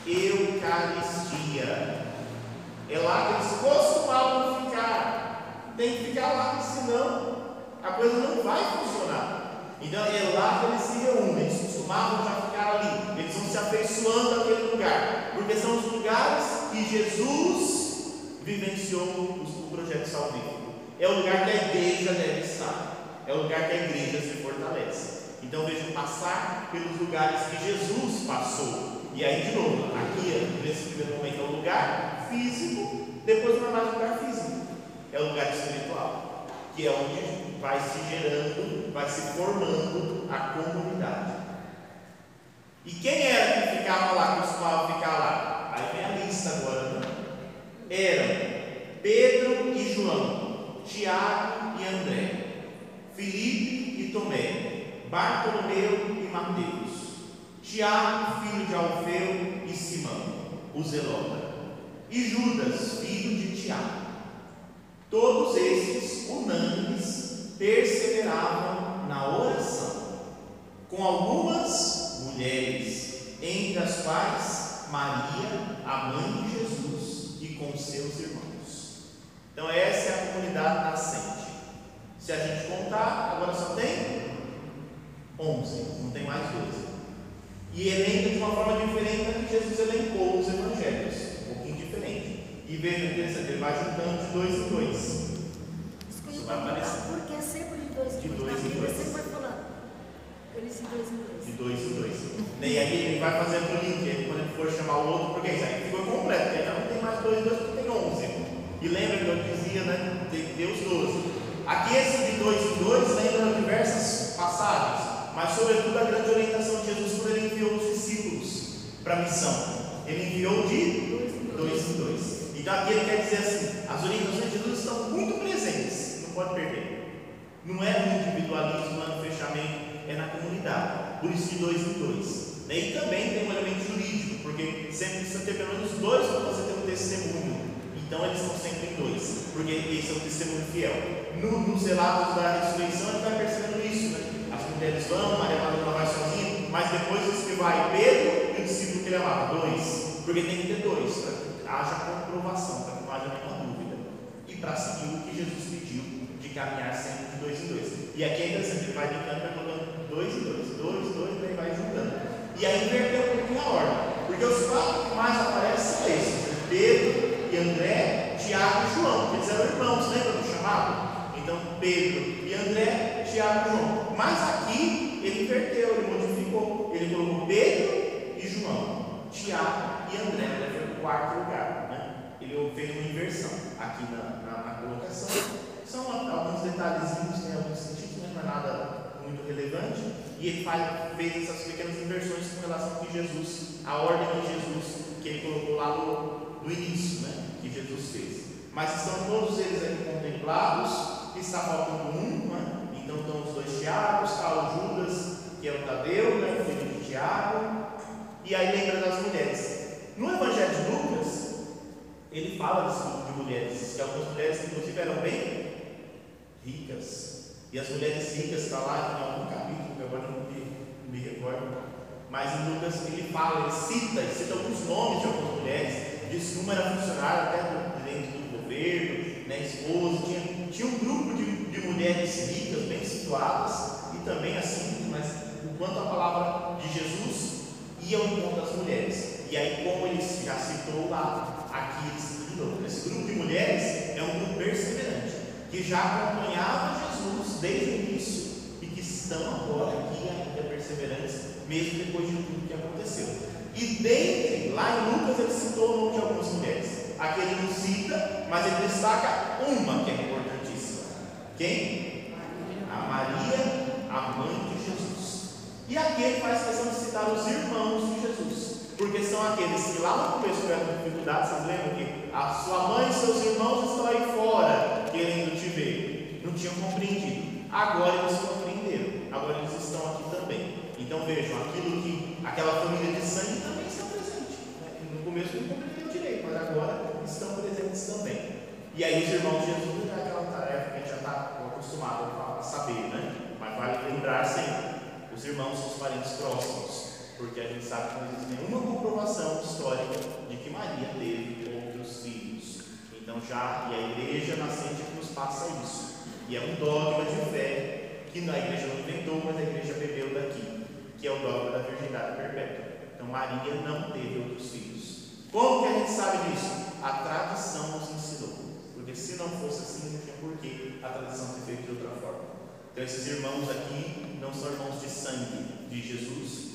Eucaristia. É lá que eles costumavam ficar. Tem que ficar lá, senão a coisa não vai funcionar. Então é lá que eles se reúnem, eles costumavam já ficar ali, eles vão se afeiçoando àquele lugar, porque são os lugares que Jesus vivenciou o projeto salvífico. É o lugar que a igreja deve estar, é o lugar que a igreja se fortalece. Então vejam passar pelos lugares que Jesus passou. E aí, de novo, aqui nesse primeiro momento é o lugar físico, depois não é mais lugar físico, é o lugar espiritual, que é onde vai se gerando, vai se formando a comunidade. E quem era que ficava lá, costumava ficar lá? Aí vem a lista agora, né? Eram Pedro e João, Tiago e André, Filipe e Tomé, Bartolomeu e Mateus, Tiago, filho de Alfeu e Simão, o Zelota, e Judas, filho de Tiago. Todos estes, unânimes, perseveravam na oração, com algumas mulheres, entre as quais Maria, a mãe de Jesus, e com seus irmãos. Então, essa é a comunidade nascente. Se a gente contar, agora só tem 11, não tem mais 12. E elenca de uma forma diferente da que Jesus elencou os evangelhos. E interessante, ele vai juntando de dois em dois. Isso que eu vai aparecer. Por que é sempre de dois em De dois? dois Na em dois. sempre vai falando. Eles de dois em dois. De dois em dois. E aí ele vai fazendo o link, aí quando ele for chamar o outro, porque isso aí ficou completo, aí já não tem mais dois, dois, porque tem onze. E lembra que eu dizia, né? Deus doze. Aqui esse de dois em dois lembra diversas passagens, mas sobretudo a grande orientação de Jesus quando ele enviou os discípulos para a missão. Ele enviou de dois em dois. Então aqui ele quer dizer assim, as orientações de Jesus estão muito presentes, não pode perder. Não é no individualismo, é no fechamento, é na comunidade. Por isso de dois em dois. E também tem um elemento jurídico, porque sempre precisa ter pelo menos dois para você ter um testemunho. Então eles estão sempre em dois, porque esse é o testemunho fiel. No, nos relatos da ressurreição, gente vai percebendo isso, né? As mulheres vão, Maria Madalena vai sozinha, mas depois diz que vai Pedro e o discípulo que ele amava, dois. Porque tem que ter dois, que haja comprovação, para que não haja nenhuma dúvida. E para seguir o que Jesus pediu, de caminhar sempre de dois em dois. E aqui é interessante, ele vai brincando, vai colocando dois em dois, dois, dois, daí vai juntando. E aí inverteu um pouquinho a ordem. Porque os quatro que mais aparecem são esses: Pedro e André, Tiago e João, eles eram irmãos, lembra do chamado? Então, Pedro e André, Tiago e João. Mas aqui ele inverteu, ele modificou. Ele colocou Pedro e João, Tiago e André. O quarto lugar. Né? Ele fez uma inversão aqui na, na, na colocação. São alguns detalhezinhos, tem alguns sentidos, né? não é nada muito relevante. E ele faz, fez essas pequenas inversões com relação que Jesus, a ordem de Jesus, que ele colocou lá no, no início, né? que Jesus fez. Mas estão todos eles aqui contemplados, está faltando um, né? então estão os dois Tiagos, está o Judas, que é o Tadeu, né? o filho de Tiago, e aí lembra das mulheres. No Evangelho de Lucas, ele fala grupo de mulheres, que algumas mulheres, inclusive, eram bem ricas. E as mulheres ricas está lá em algum capítulo, que agora não me, me recordo. Mas em Lucas ele fala, ele cita, ele cita alguns nomes de algumas mulheres, diz que uma era funcionária até dentro do governo, né, esposa, tinha, tinha um grupo de, de mulheres ricas, bem situadas, e também assim, mas o quanto a palavra de Jesus ia ao encontro das mulheres. E aí, como ele já citou lá, aqui ele novo. Esse grupo de mulheres é um grupo perseverante, que já acompanhava Jesus desde o início e que estão agora aqui ainda perseverantes, mesmo depois de tudo que aconteceu. E dentre, lá em Lucas, ele citou o nome de algumas mulheres. Aqui ele não cita, mas ele destaca uma que é importantíssima. Quem? A Maria, a mãe de Jesus. E aqui ele faz questão de citar os irmãos de Jesus. Porque são aqueles que lá no começo tiveram dificuldade, vocês lembram que a sua mãe e seus irmãos estão aí fora, querendo te ver. Não tinham compreendido. Agora eles compreenderam. Agora eles estão aqui também. Então vejam, aquilo que aquela família de sangue também está presente. Né? No começo não compreenderam direito, mas agora estão presentes também. E aí os irmãos de Jesus é aquela tarefa que a gente já está acostumado a saber, né? Mas vale lembrar sempre, os irmãos são os parentes próximos porque a gente sabe que não existe nenhuma comprovação histórica de que Maria teve outros filhos. Então já, e a igreja nascente nos passa isso. E é um dogma de fé que a igreja não inventou, mas a igreja bebeu daqui, que é o dogma da virgindade perpétua. Então Maria não teve outros filhos. Como que a gente sabe disso? A tradição nos ensinou. Porque se não fosse assim, não tinha porquê a tradição ter feito de outra forma. Então esses irmãos aqui não são irmãos de sangue de Jesus?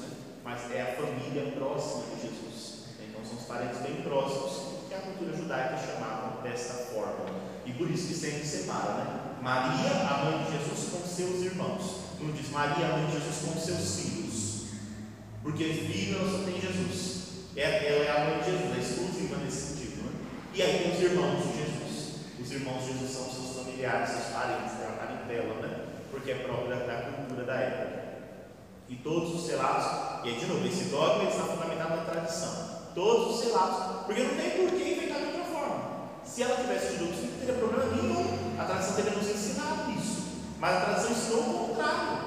Mas é a família próxima de Jesus. Então são os parentes bem próximos que a cultura judaica chamava desta forma. E por isso que sempre separa, né? Maria, a mãe de Jesus, com seus irmãos. Não diz Maria, a mãe de Jesus, com seus filhos. Porque filho só tem Jesus. Ela é a mãe de Jesus, é exclusiva nesse sentido. Né? E aí tem os irmãos de Jesus. Os irmãos de Jesus são seus familiares, seus parentes, é a parentela, né? Porque é própria da cultura da época. E todos os selados, e aí de novo, esse dogma está fundamentado na tradição. Todos os selados, porque não tem por que inventar de outra forma. Se ela tivesse tido isso, não teria problema nenhum. A tradição teria nos ensinado isso. Mas a tradição ensinou o contrário.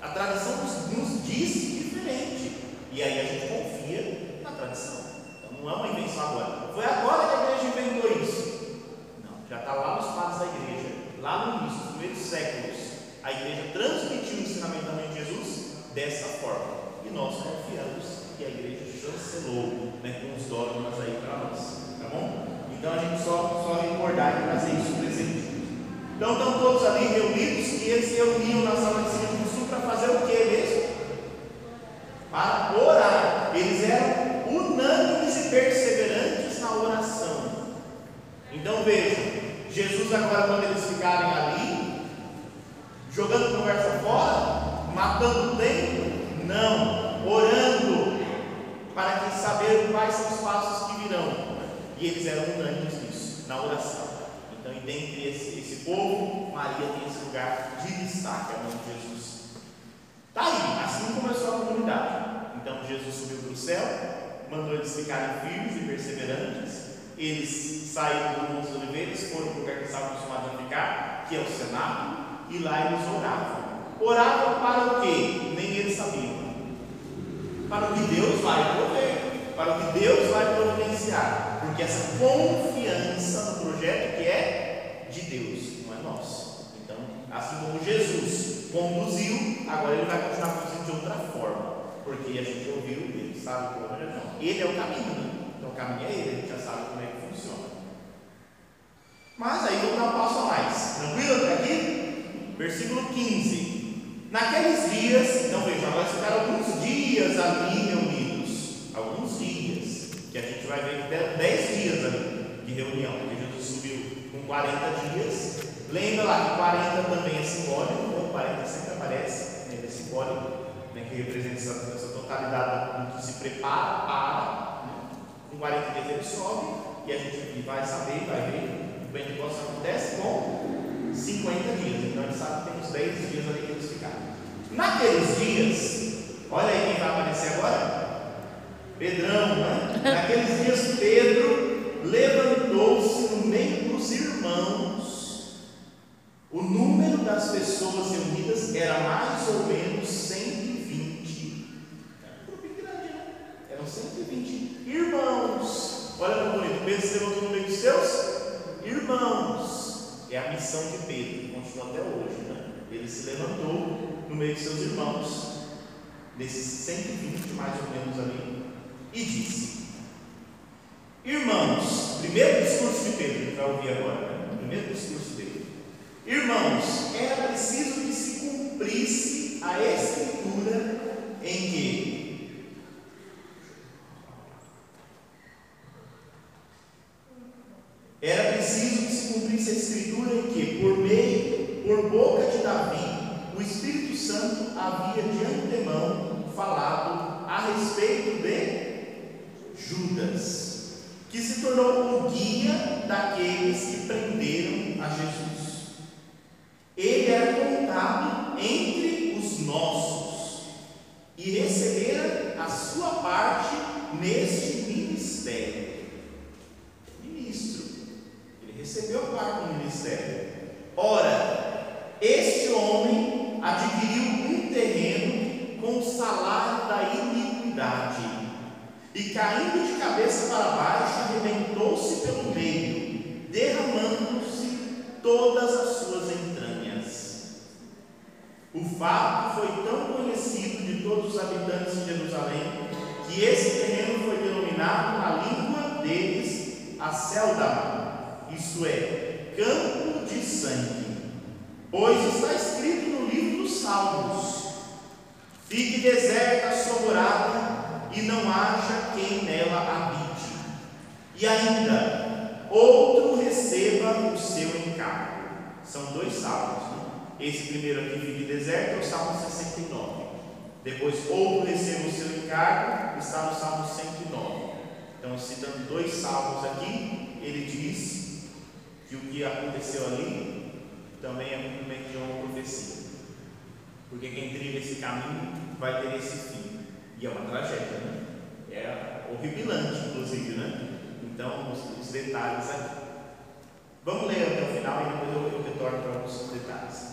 A tradição nos, nos disse diferente. E aí a gente confia na tradição. Então não é uma invenção agora. Foi agora que a igreja inventou isso. Não, já está lá nos padres da igreja, lá no início, nos primeiros séculos. A igreja transmitiu o ensinamento da Jesus dessa forma. E nós confiamos que a igreja chancelou né, com os dogmas aí para nós, tá bom? Então a gente só, só recordar e trazer isso presente. Então estão todos ali reunidos e eles se reuniam na sala de cima do sul para fazer o que mesmo? Para orar. Eles eram unânimes e perseverantes na oração. Então vejam, Jesus agora quando eles ficarem ali, jogando conversa fora, matando tempo, não, orando, para que saber quais são os passos que virão. E eles eram unânimes nisso, na oração. Então, e dentre esse, esse povo, Maria tem esse lugar de destaque ao nome de Jesus. Está aí, assim começou a comunidade. Então Jesus subiu para o céu, mandou eles ficarem firmes e perseverantes. Eles saíram do Monte dos Oliveiras, foram para o lugar que estavam acostumados a ficar, que é o Senado, e lá eles oravam. Oravam para o quê? Nem eles sabiam. Para o que Deus vai prover, para o que Deus vai providenciar. Porque essa confiança no projeto que é de Deus, não é nosso. Então, assim como Jesus conduziu, agora ele vai continuar conduzindo de outra forma. Porque a gente ouviu, ele sabe como é não. Ele é o caminho, né? Então o caminho é ele, a gente já sabe como é que funciona. Mas aí vamos dar um passo a mais. Tranquilo até aqui? Versículo 15. Naqueles dias, então veja, agora ficaram alguns dias ali reunidos. Alguns dias. Que a gente vai ver que 10 dias ali de reunião, porque Jesus subiu com 40 dias. Lembra lá que 40 também é simbólico, né? 40 sempre aparece, né? é simbólico, né? que representa essa, essa totalidade que se prepara para. Né? Com 40 dias ele sobe, e a gente vai saber, vai ver o Pentecostes acontece com 50 dias. Então a gente sabe que tem uns 10 dias ali que. Naqueles dias, olha aí quem vai aparecer agora. Pedrão, né? [LAUGHS] Naqueles dias, Pedro levantou-se no meio dos irmãos. O número das pessoas reunidas era mais ou menos 120. Era um grupo grande, né? Eram 120 irmãos. Olha que bonito. Pedro se levantou no meio dos seus irmãos. É a missão de Pedro, continua até hoje, né? Ele se levantou no meio de seus irmãos, desses 120 mais ou menos ali, e disse: Irmãos, primeiro discurso de Pedro, ouvir agora, né? primeiro discurso dele. Irmãos, era preciso que se cumprisse a escritura em que era preciso que se cumprisse a escritura em que, por meio, por boca de Davi, o Espírito Santo havia de antemão falado a respeito de Judas, que se tornou o guia daqueles que prenderam a Jesus. Ele era contado entre os nossos e recebera a sua parte neste ministério. Ministro, ele recebeu a parte do ministério. Ora, este homem adquiriu um terreno com o salário da iniquidade e, caindo de cabeça para baixo, arrebentou-se pelo meio, derramando-se todas as suas entranhas. O fato foi tão conhecido de todos os habitantes de Jerusalém que esse terreno foi denominado na língua deles a Celdama, isto é. Pois está escrito no livro dos Salmos: Fique deserta a sua morada, e não haja quem nela habite. E ainda, outro receba o seu encargo. São dois salmos. Né? Esse primeiro aqui, Fique deserto, é o Salmo 69. Depois, outro receba o seu encargo, está no Salmo 109. Então, citando dois salmos aqui, ele diz que o que aconteceu ali também é cumprimento de uma profecia. Porque quem trilha esse caminho vai ter esse fim. E é uma tragédia, né? É horripilante, inclusive, né? Então, os, os detalhes aqui. Vamos ler até o final e depois eu, eu retorno para alguns detalhes.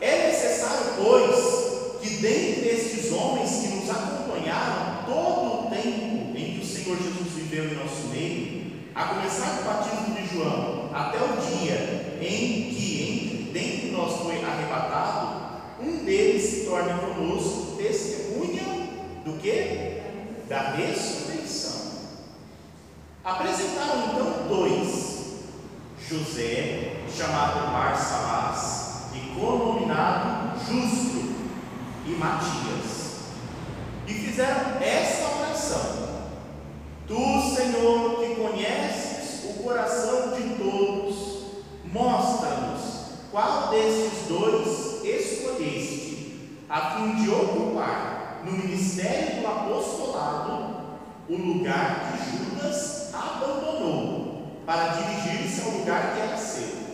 É necessário, pois, que dentre estes homens que nos acompanharam todo o tempo em que o Senhor Jesus viveu em nosso meio, a começar do batismo de João até o dia em que dentre nós foi arrebatado, um deles se torne conosco testemunha do que? Da ressurreição. Apresentaram então dois, José, chamado Barsabás, e conominado Justo, e Matias, e fizeram esta oração: Tu, Senhor, que conheces coração de todos, mostra-nos qual desses dois escolheste, a fim de ocupar no ministério do apostolado o lugar que Judas abandonou para dirigir-se ao lugar que era seu.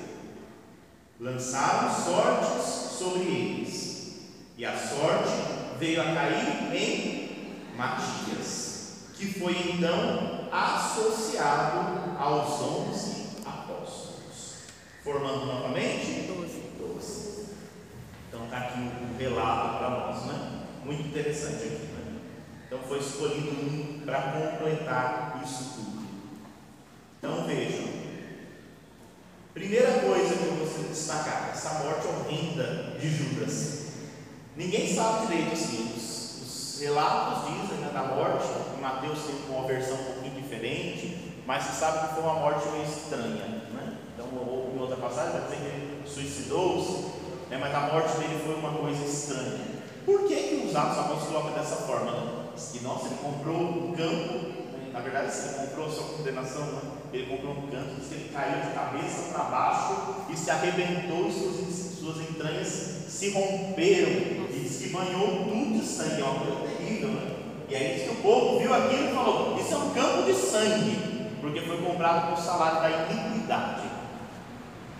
Lançaram sortes sobre eles, e a sorte veio a cair em Matias, que foi então associado aos onze apóstolos, formando novamente Doze. doze. Então está aqui um relato para nós, né? Muito interessante aqui, né? Então foi escolhido um para completar isso tudo. Então vejam. Primeira coisa que eu gostaria de destacar, essa morte horrenda de Judas. Ninguém sabe direito assim, os, os relatos dizem né, da morte, Mateus tem uma versão um pouquinho diferente, mas se sabe que foi uma morte meio estranha. Né? Então, ou em outra passagem, vai dizer que ele suicidou-se, né, mas a morte dele foi uma coisa estranha. Por que, que os Atos Apóstolos colocam dessa forma? Diz que, nossa, ele comprou um campo, né? na verdade, ele comprou sua condenação, né? ele comprou um campo, que ele caiu de cabeça para baixo e se arrebentou, e suas, suas entranhas se romperam, e diz que banhou tudo de sangue, é uma coisa terrível, né? E aí diz que o povo viu aquilo e falou: Isso é um campo de sangue, porque foi comprado com o salário da iniquidade.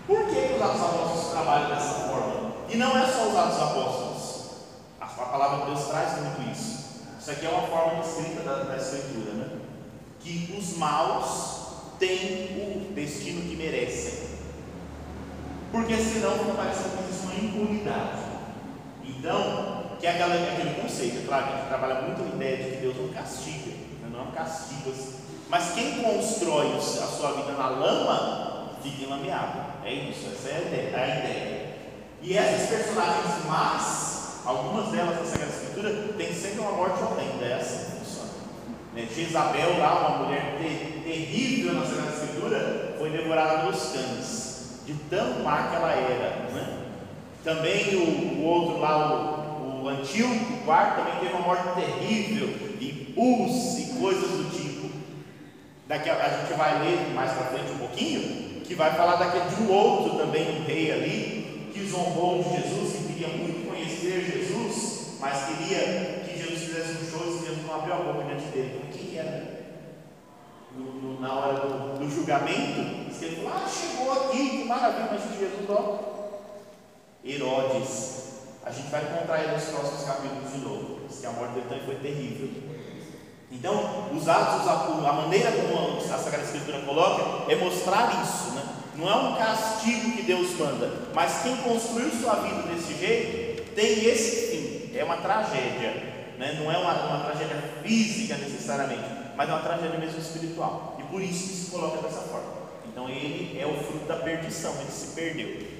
Por que, os Apóstolos trabalham dessa forma? E não é só os Apóstolos. A, palavra de Deus traz muito isso. Isso aqui é uma forma escrita da, da Escritura, né? Que os maus têm o destino que merecem. Porque senão parecendo que existe uma impunidade. Então, que é aquela, aquele conceito, é claro que trabalha muito a ideia de que Deus não castiga, né? não é um castigo assim. Mas quem constrói a sua vida na lama, fica enlameado. É isso, essa é a ideia. A ideia. E essas personagens más, algumas delas na Sagrada Escritura, têm sempre uma morte horrenda, é assim que funciona. Né? Jezabel, lá, uma mulher ter, terrível na Sagrada Escritura, foi devorada pelos cães, de tão má que ela era. Né? Também o, o outro lá, o, o Antíoco, quarto, também teve uma morte terrível, e pus e coisas do tipo. Daqui a, a gente vai ler mais para frente um pouquinho, que vai falar daquele de um outro também, um rei ali, que zombou de Jesus, que queria muito conhecer Jesus, mas queria que Jesus fizesse um show e Jesus não abriu a boca diante dele. O que, era? No, no, na hora do, do julgamento, ele falou: Ah, chegou aqui, que maravilha, mas Jesus, ó. Herodes, a gente vai encontrar ele nos próximos capítulos de novo, diz que a morte dele também foi terrível. Então, os atos, a maneira como a Sagrada Escritura coloca é mostrar isso, né? Não é um castigo que Deus manda, mas quem construiu sua vida desse jeito tem esse fim. É uma tragédia, né? não é uma, uma tragédia física necessariamente, mas é uma tragédia mesmo espiritual. E por isso que se coloca dessa forma. Então ele é o fruto da perdição, ele se perdeu.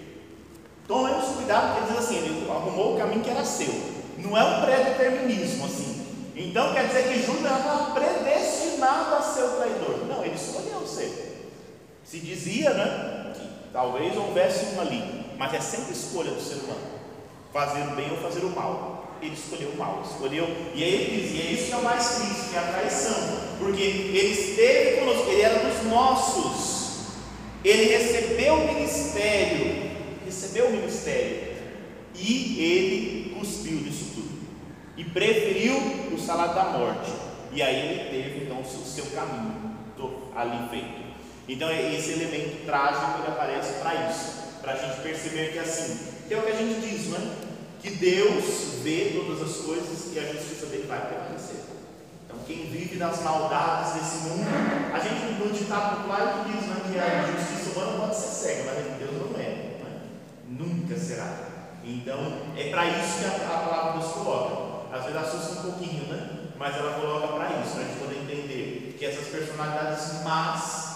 Tomemos cuidado, porque diz assim, ele arrumou o caminho que era seu. Não é um pré-determinismo assim. Então quer dizer que Judas estava predestinado a ser o traidor. Não, ele escolheu ser. Se dizia, né, que talvez houvesse um ali, mas é sempre escolha do ser humano, fazer o bem ou fazer o mal. Ele escolheu o mal, escolheu, e aí ele dizia, isso que é o mais triste, que é a traição, porque ele esteve conosco, ele era dos nossos, ele recebeu o ministério, recebeu o ministério, e ele cuspiu nisso tudo, e preferiu o salário da morte, e aí ele teve então o seu caminho ali feito. Então esse elemento trágico ele aparece para isso, para a gente perceber que assim, que é o que a gente diz, né? Que Deus vê todas as coisas e a justiça dele vai permanecer. Então quem vive das maldades desse mundo, a gente no ditado popular que diz né, que a justiça humana pode ser cega, mas Deus não é, né? Nunca será. Então é para isso que a, a palavra nos coloca. Às vezes assusta um pouquinho, né? Mas ela coloca para isso, para a gente poder entender que essas personalidades más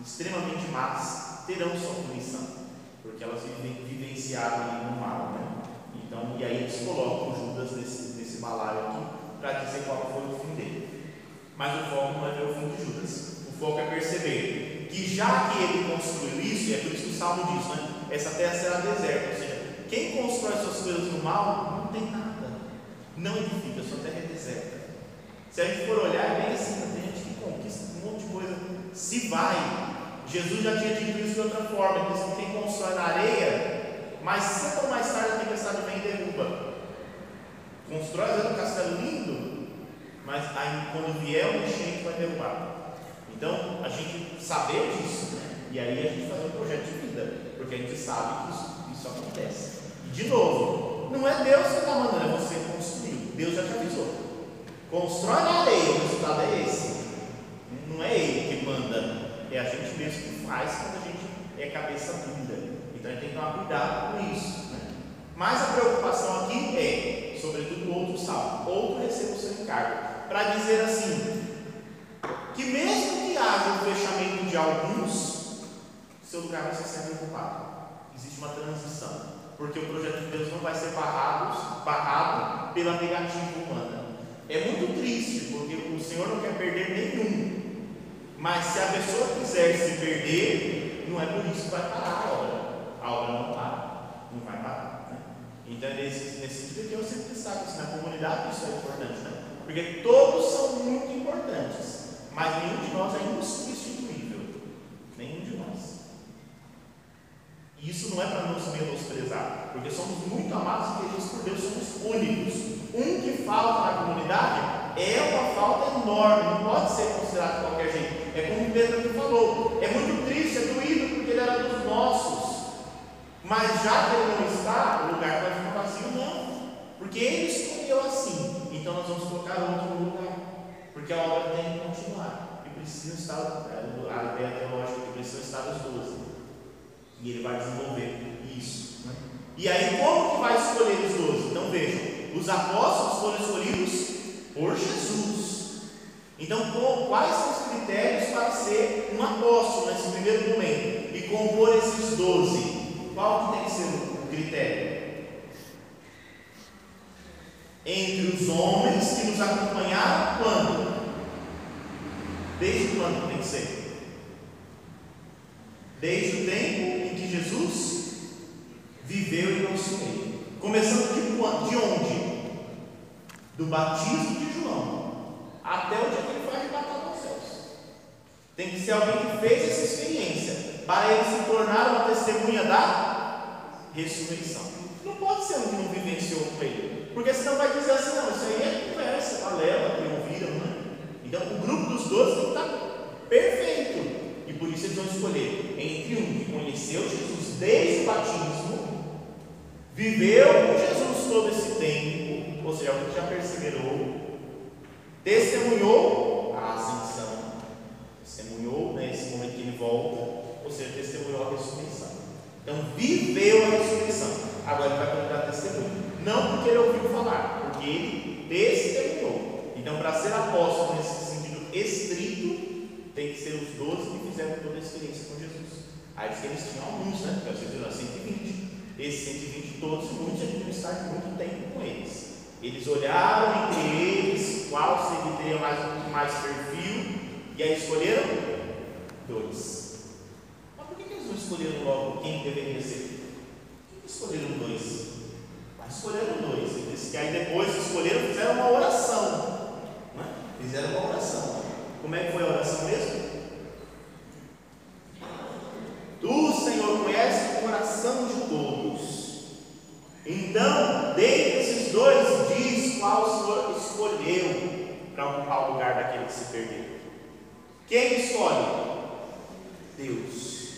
extremamente más, terão sua punição, porque elas vivenciaram no mal. Né? Então, e aí eles colocam Judas nesse, nesse balaio aqui para dizer qual foi o fim dele. Mas o foco não é o fim de Judas, o foco é perceber que já que ele construiu isso, e é por isso que o Salmo diz, né? Essa terra será deserta, ou seja, quem constrói suas coisas no mal não tem nada, não edifica, sua terra é deserta. Se a gente for olhar, é bem assim, tem gente que conquista um monte de coisa, se vai, Jesus já tinha dito isso de outra forma, que quem constrói na areia, mas cedo ou mais tarde a tempestade vem e derruba. Constrói um castelo lindo, mas aí quando vier o enchente vai derrubar. Então, a gente saber disso, né? e aí a gente fazer um projeto de porque a gente sabe que isso, isso acontece. E de novo, não é Deus que está mandando, é você construir. Deus já te avisou. Constrói na areia, o resultado é esse. Não é ele que manda, é a gente mesmo que faz quando a gente é cabeça dura. Então a gente tem que tomar cuidado com isso. Né? Mas a preocupação aqui é, sobretudo, o outro salmo. Outro receba o seu encargo. Para dizer assim, que mesmo que haja o fechamento de alguns, seu lugar vai ser sempre ocupado. Existe uma transição. Porque o projeto de Deus não vai ser barrado, barrado pela negativa humana. É muito triste, porque o Senhor não quer perder nenhum. Mas se a pessoa quiser se perder, não é por isso que vai parar a obra. A obra não para, não vai parar. Né? Então, nesse, nesse sentido aqui, eu sempre destaco isso. Na comunidade, isso é importante. Né? Porque todos são muito importantes, mas nenhum de nós é insubstituível. Nenhum de nós. Isso não é para nos menosprezar, porque somos muito amados e queridos por Deus, somos únicos. Um que falta na comunidade é uma falta enorme, não pode ser considerado de qualquer jeito. É como Pedro aqui falou, é muito triste, é doído, porque ele era dos nossos. Mas já que ele não está, o lugar vai ficar vazio, não. Porque ele escolheu assim. Então nós vamos colocar outro lugar. Porque a obra tem que continuar. E precisa estar, a ideia teológica que precisa estar os doze. Ele vai desenvolver isso. Né? E aí, como que vai escolher os doze? Então vejam, os apóstolos foram escolhidos por Jesus. Então, quais são os critérios para ser um apóstolo nesse primeiro momento e compor esses doze? Qual que tem que ser o critério? Entre os homens que nos acompanharam quando? Desde quando tem que ser? Desde o tempo em Jesus viveu em nosso meio. Começando de, de onde? Do batismo de João até o dia que ele foi arrebatado aos céus. Tem que ser alguém que fez essa experiência para ele se tornar uma testemunha da ressurreição. Não pode ser um que não vivenciou com ele, porque senão vai dizer assim: não, isso aí é conversa, balela, que ouviram, né? Então o grupo dos doze tem que estar perfeito. Eles vão escolher entre um que conheceu Jesus desde o batismo, viveu com Jesus todo esse tempo, ou seja, que já perseverou, testemunhou a ascensão, testemunhou né, momento que ele volta, ou seja, testemunhou a ressurreição. Então, viveu a ressurreição. Agora ele vai contar testemunho. Não porque ele ouviu falar, porque ele testemunhou. Então, para ser apóstolo nesse sentido estrito, tem que ser os doze que fizeram toda a experiência com Jesus. Aí eles tinham alguns, né? Porque vocês viram 120. Esses 120 todos, muitos estar muito tempo com eles. Eles olharam entre eles qual seria mais, mais perfil e aí escolheram dois. Mas por que eles não escolheram logo quem deveria ser? Por que escolheram dois? Mas escolheram dois. Eles aí depois escolheram, fizeram uma oração. Né? Fizeram uma oração. Como é que foi a oração mesmo? Tu, Senhor, conheces o coração de todos. Então, dentre esses dois, diz qual o Senhor escolheu para ocupar o lugar daquele que se perdeu. Quem escolhe? Deus.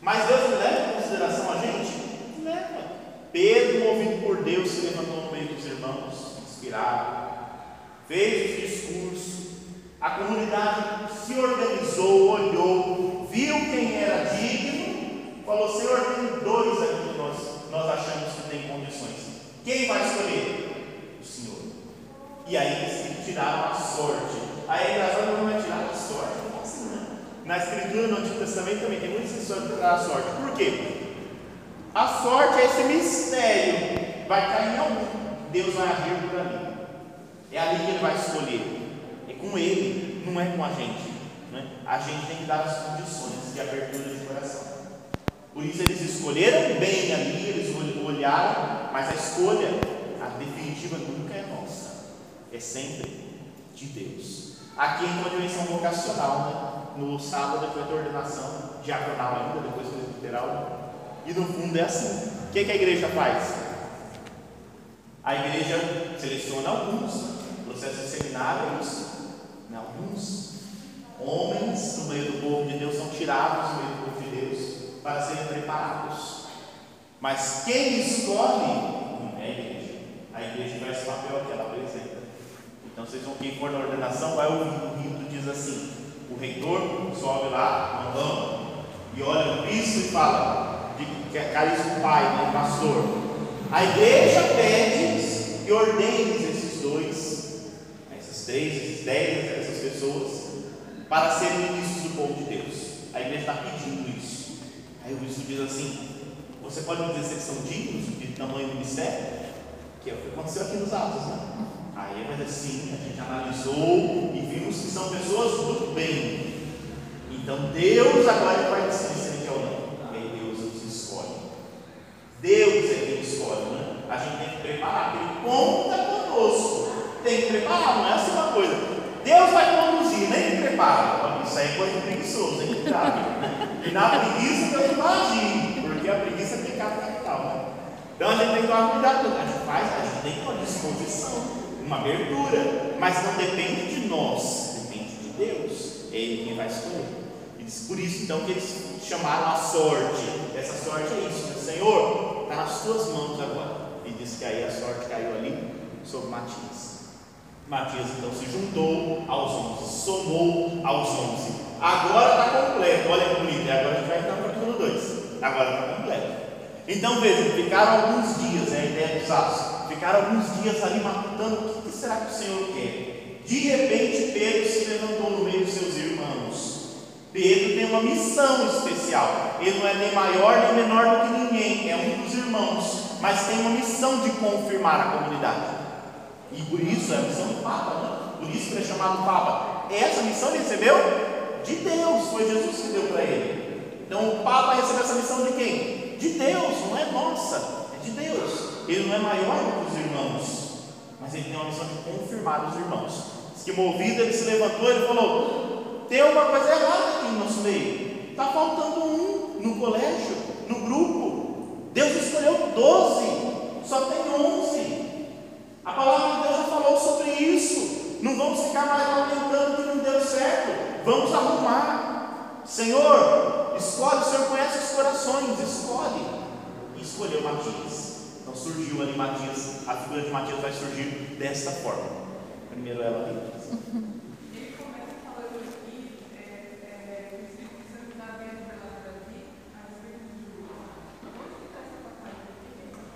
Mas Deus leva em consideração a gente? Leva. Pedro, movido por Deus, se levantou no meio dos irmãos, inspirado, fez o discurso, a comunidade se organizou, olhou, viu quem era digno, falou: Senhor, tem dois aqui que nós, nós achamos que tem condições. Quem vai escolher? O Senhor. E aí eles tiraram a sorte. Aí é engraçado não vai tirar a sorte, não é assim, né? Na Escritura, no Antigo Testamento também tem muitas histórias de tirar a sorte. Por quê? A sorte é esse mistério. Vai cair em algum. Deus vai agir por ali. É ali que ele vai escolher. É com ele, não é com a gente. Né? A gente tem que dar as condições de abertura de coração. Por isso eles escolheram bem ali, eles olharam, mas a escolha, a definitiva nunca é nossa, é sempre de Deus. Aqui entra uma dimensão vocacional, né? no sábado ele vai ter ordenação diaconal ainda, depois presbiteral. E no fundo é assim. O que, que a igreja faz? A igreja seleciona alguns, processo de seminários, né, alguns homens no meio do povo de Deus são tirados do meio do povo de Deus para serem preparados. Mas quem escolhe não é a igreja. A igreja faz esse papel que ela apresenta. Então vocês vão, quem for na ordenação, vai ouvir o rito diz assim: o reitor sobe lá, mandando, e olha o bispo e fala, de, que é caríssimo pai, né, pastor, a igreja pede que ordenes 3, esses essas pessoas, para serem ministros do povo de Deus. A igreja está pedindo isso. Aí o bispo diz assim: Você pode me dizer se são dignos de tamanho do ministério? Que é o que aconteceu aqui nos Atos, né? Aí mas assim, a gente analisou e vimos que são pessoas do bem. Então Deus agora vai decidir se ele quer ou não. Aí Deus nos escolhe. Deus é quem escolhe, né? A gente tem que preparar, ele conta conosco. Tem que preparar, não é assim uma coisa. Deus vai conduzir, nem prepara. Isso aí é coisa de preguiçoso, hein? Né? E na preguiça Deus vai agir, porque a preguiça é pecado capital, né? Então a gente tem que tomar cuidado, a gente faz, a gente tem uma disposição, uma abertura, mas não depende de nós, depende de Deus. É Ele quem vai escolher. Por isso então que eles chamaram a sorte. Essa sorte é isso, né? Senhor, está nas tuas mãos agora. E diz que aí a sorte caiu ali sobre Matias. Matias então se juntou aos onze, somou aos onze. Agora está completo, olha que bonito, e agora a gente vai entrar no capítulo 2. Agora está completo. Então veja, ficaram alguns dias, é a ideia dos atos, ficaram alguns dias ali matutando o que será que o Senhor quer. De repente Pedro se levantou no meio dos seus irmãos. Pedro tem uma missão especial. Ele não é nem maior nem menor do que ninguém, é um dos irmãos, mas tem uma missão de confirmar a comunidade. E por isso é a missão do Papa, né? Por isso que ele é chamado Papa. Essa missão ele recebeu de Deus, foi Jesus que deu para ele. Então o Papa recebeu essa missão de quem? De Deus, não é nossa, é de Deus. Ele não é maior do que os irmãos, mas ele tem uma missão de confirmar os irmãos. Diz que movido ele se levantou e falou: tem uma coisa errada aqui no nosso meio. Está faltando um no colégio, no grupo. Deus escolheu 12, só tem 11. A palavra de Deus já falou sobre isso. Não vamos ficar mais lamentando que não deu certo. Vamos arrumar. Senhor, escolhe. O Senhor conhece os corações. Escolhe. E escolheu Matias. Então surgiu ali Matias. A figura de Matias vai surgir desta forma. Primeiro ela ali. Ele começa falando aqui, é, é, o Espírito Santo está vendo pela Davi a respeito de Júlio. Onde está essa passagem aqui?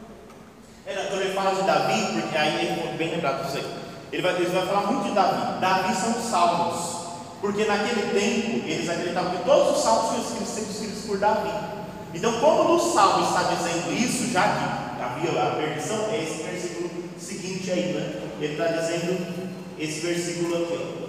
É, quando ele fala de Davi, porque aí ele foi bem lembrado disso aí. Ele vai, ele vai falar muito de Davi. Davi são os salmos. Porque naquele tempo eles acreditavam que todos os salmos sido escritos, escritos por Davi. Então, como no salmo está dizendo isso, já que havia a perdição, é esse versículo seguinte aí, né? Ele está dizendo esse versículo aqui, ó.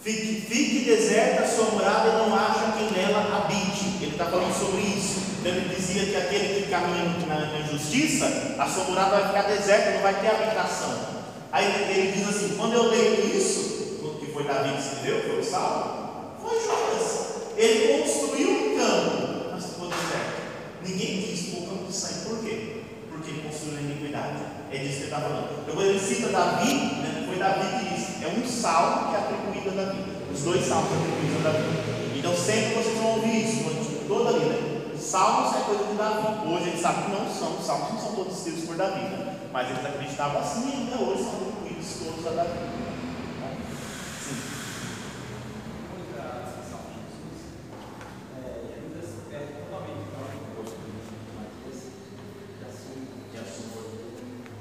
Fique, fique deserta sua morada e não haja quem nela habite. Ele está falando sobre isso. Então ele dizia que aquele que caminha na, na injustiça, a sua morada vai ficar deserta, não vai ter habitação. Aí ele, diz assim: quando eu leio isso, que foi Davi que escreveu, foi o Salmo, foi Jonas. Ele construiu um campo, mas ficou deserto. Ninguém quis o campo de sangue. Por quê? Porque ele construiu a iniquidade. É disso que ele está falando. Então, quando ele cita Davi, né, foi Davi que disse. É um salmo que é atribuído a Davi. Os dois salmos atribuídos a Davi. Então, sempre vocês vão ouvir isso, quando toda ali, né? Salmos é coisa de Davi. Hoje a gente sabe que não são, os salmos não são todos escritos por Davi, né? Mas eles acreditavam assim e ainda hoje são atribuídos todos a Davi. Né? Sim. que assume.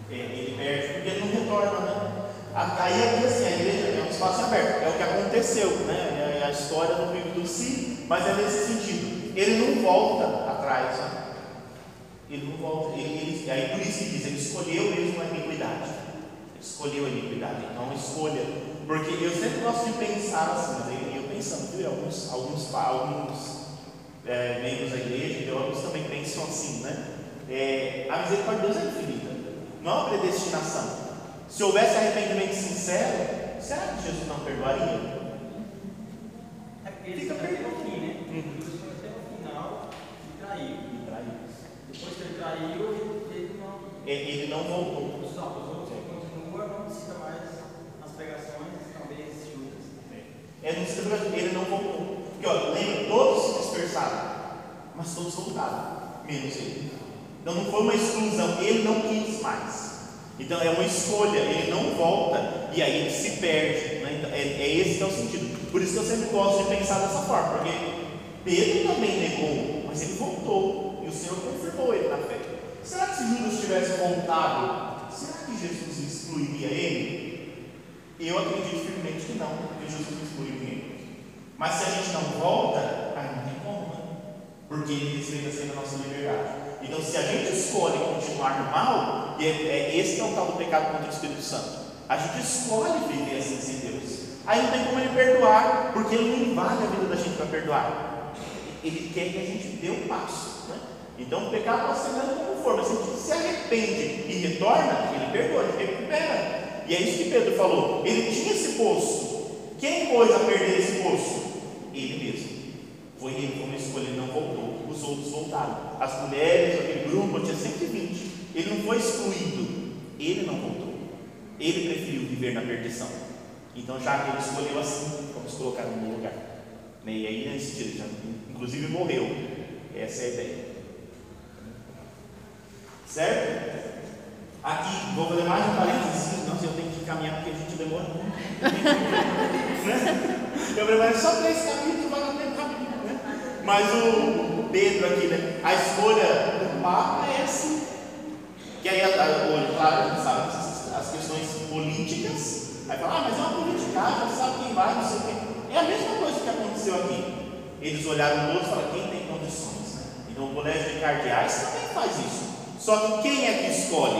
É, ele perde porque ele não retorna, né? Aí aqui assim, a igreja é um espaço aberto, é o que aconteceu, né? É a história não vive do si, mas é nesse sentido. Ele não volta atrás, né? Ele não volta, ele, ele, aí por isso que diz, ele escolheu mesmo a iniquidade. Ele escolheu a iniquidade, então escolha. Porque eu sempre gosto de pensar assim, mas aí eu pensando, viu? Alguns, alguns, alguns é, membros da igreja, teólogos também pensam assim, né? É, a misericórdia de Deus é infinita, não é uma predestinação. Se houvesse arrependimento sincero, será que Jesus não perdoaria? Pedro fica foi até perdido. fim, né? Uhum. Foi até o final e traiu. E traiu. Depois que ele traiu, ele não. Ele não voltou. Os outros continuam, não cita mais as pregações, talvez Judas. É no ensino brasileiro, ele não voltou. Porque, ó, lembra, todos se dispersaram, mas todos voltaram, menos ele. Então não foi uma exclusão, ele não quis mais. Então é uma escolha, ele não volta e aí ele se perde. né? Então, é, é esse que é o sentido. Por isso que eu sempre gosto de pensar dessa forma, porque Pedro também negou, mas ele voltou e o Senhor confirmou ele na fé. Será que se Judas tivesse voltado, será que Jesus excluiria ele? Eu acredito firmemente que não, porque Jesus não excluiu ninguém. Mas se a gente não volta, aí não tem como, né? Porque ele respeita sempre a nossa liberdade. Então, se a gente escolhe continuar no mal, e é, é esse é o tal do pecado contra o Espírito Santo. A gente escolhe viver assim sem Deus. Aí não tem como ele perdoar, porque ele não invade a vida da gente para perdoar. Ele quer que a gente dê um passo. Então o pecado pode ser grande como for, mas se se arrepende e retorna, ele perdoa, ele recupera. E é isso que Pedro falou. Ele tinha esse poço. Quem pôs a perder esse poço? Ele mesmo. Foi ele, uma escolha, ele não voltou. Os outros voltaram. As mulheres, aquele grupo, tinha 120. Ele não foi excluído. Ele não voltou. Ele preferiu viver na perdição. Então, já que ele escolheu assim, vamos colocar no lugar. Né? E aí, nesse sentido, já, inclusive morreu. Essa é a ideia. Certo? Aqui, vou fazer mais um parênteses, não sei, eu tenho que caminhar porque a gente demora muito. né? Eu preparei só três capítulos, vai tempo rapidinho, né? Mas o Pedro aqui, né? A escolha do Papa é assim. Que aí, olha, claro, a gente sabe as, questões políticas. Aí fala, ah, mas é uma politicagem, sabe quem vai, não sei o quê. É a mesma coisa que aconteceu aqui. Eles olharam todos e falaram, quem tem condições? Né? Então o colégio de cardeais também faz isso. Só que quem é que escolhe?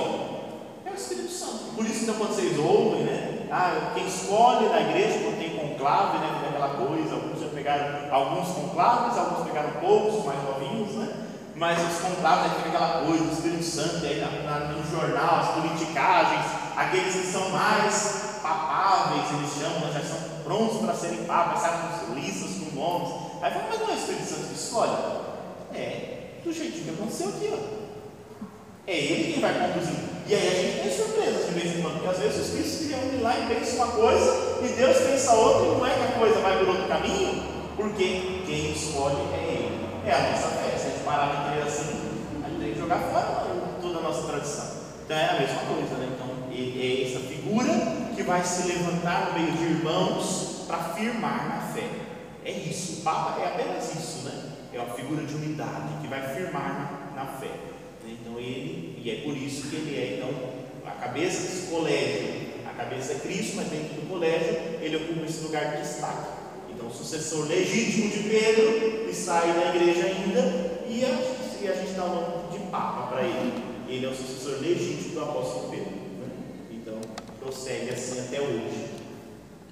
É o Espírito Santo. Por isso que quando vocês ouvem, né? Ah, quem escolhe na igreja, quando tem conclave, né? Tem aquela coisa, alguns já pegaram alguns conclaves, alguns pegaram poucos, mais novinhos, né? Mas os conclaves aí fica aquela coisa, o Espírito Santo, aí na- na- no jornal, as politicagens, aqueles que são mais papáveis, eles chamam, né, já são prontos para serem papas, sabe, com listas, com nomes. Aí fala, mas não é o Espírito Santo que escolhe? É, do jeitinho que aconteceu aqui, ó. É ele quem vai conduzir. E aí a gente tem surpresas de vez em quando, porque às vezes os Espíritos se reúnem lá e pensam uma coisa e Deus pensa outra e não é que a coisa vai por outro caminho, porque quem escolhe é ele. É a nossa fé. Se a gente parar de crer assim, a gente tem que jogar fora toda a nossa tradição. Então é a mesma coisa, né? Então é essa figura que vai se levantar no meio de irmãos para firmar na fé. É isso, o Papa é apenas isso, né? É uma figura de unidade que vai firmar na fé. Ele, e é por isso que ele é então a cabeça desse colégio. A cabeça é Cristo, mas dentro do colégio ele ocupa esse lugar de destaque. Então o sucessor legítimo de Pedro está aí na igreja ainda e a, e a gente dá o nome de Papa para ele. Ele é o sucessor legítimo do apóstolo Pedro. né? Então prossegue assim até hoje.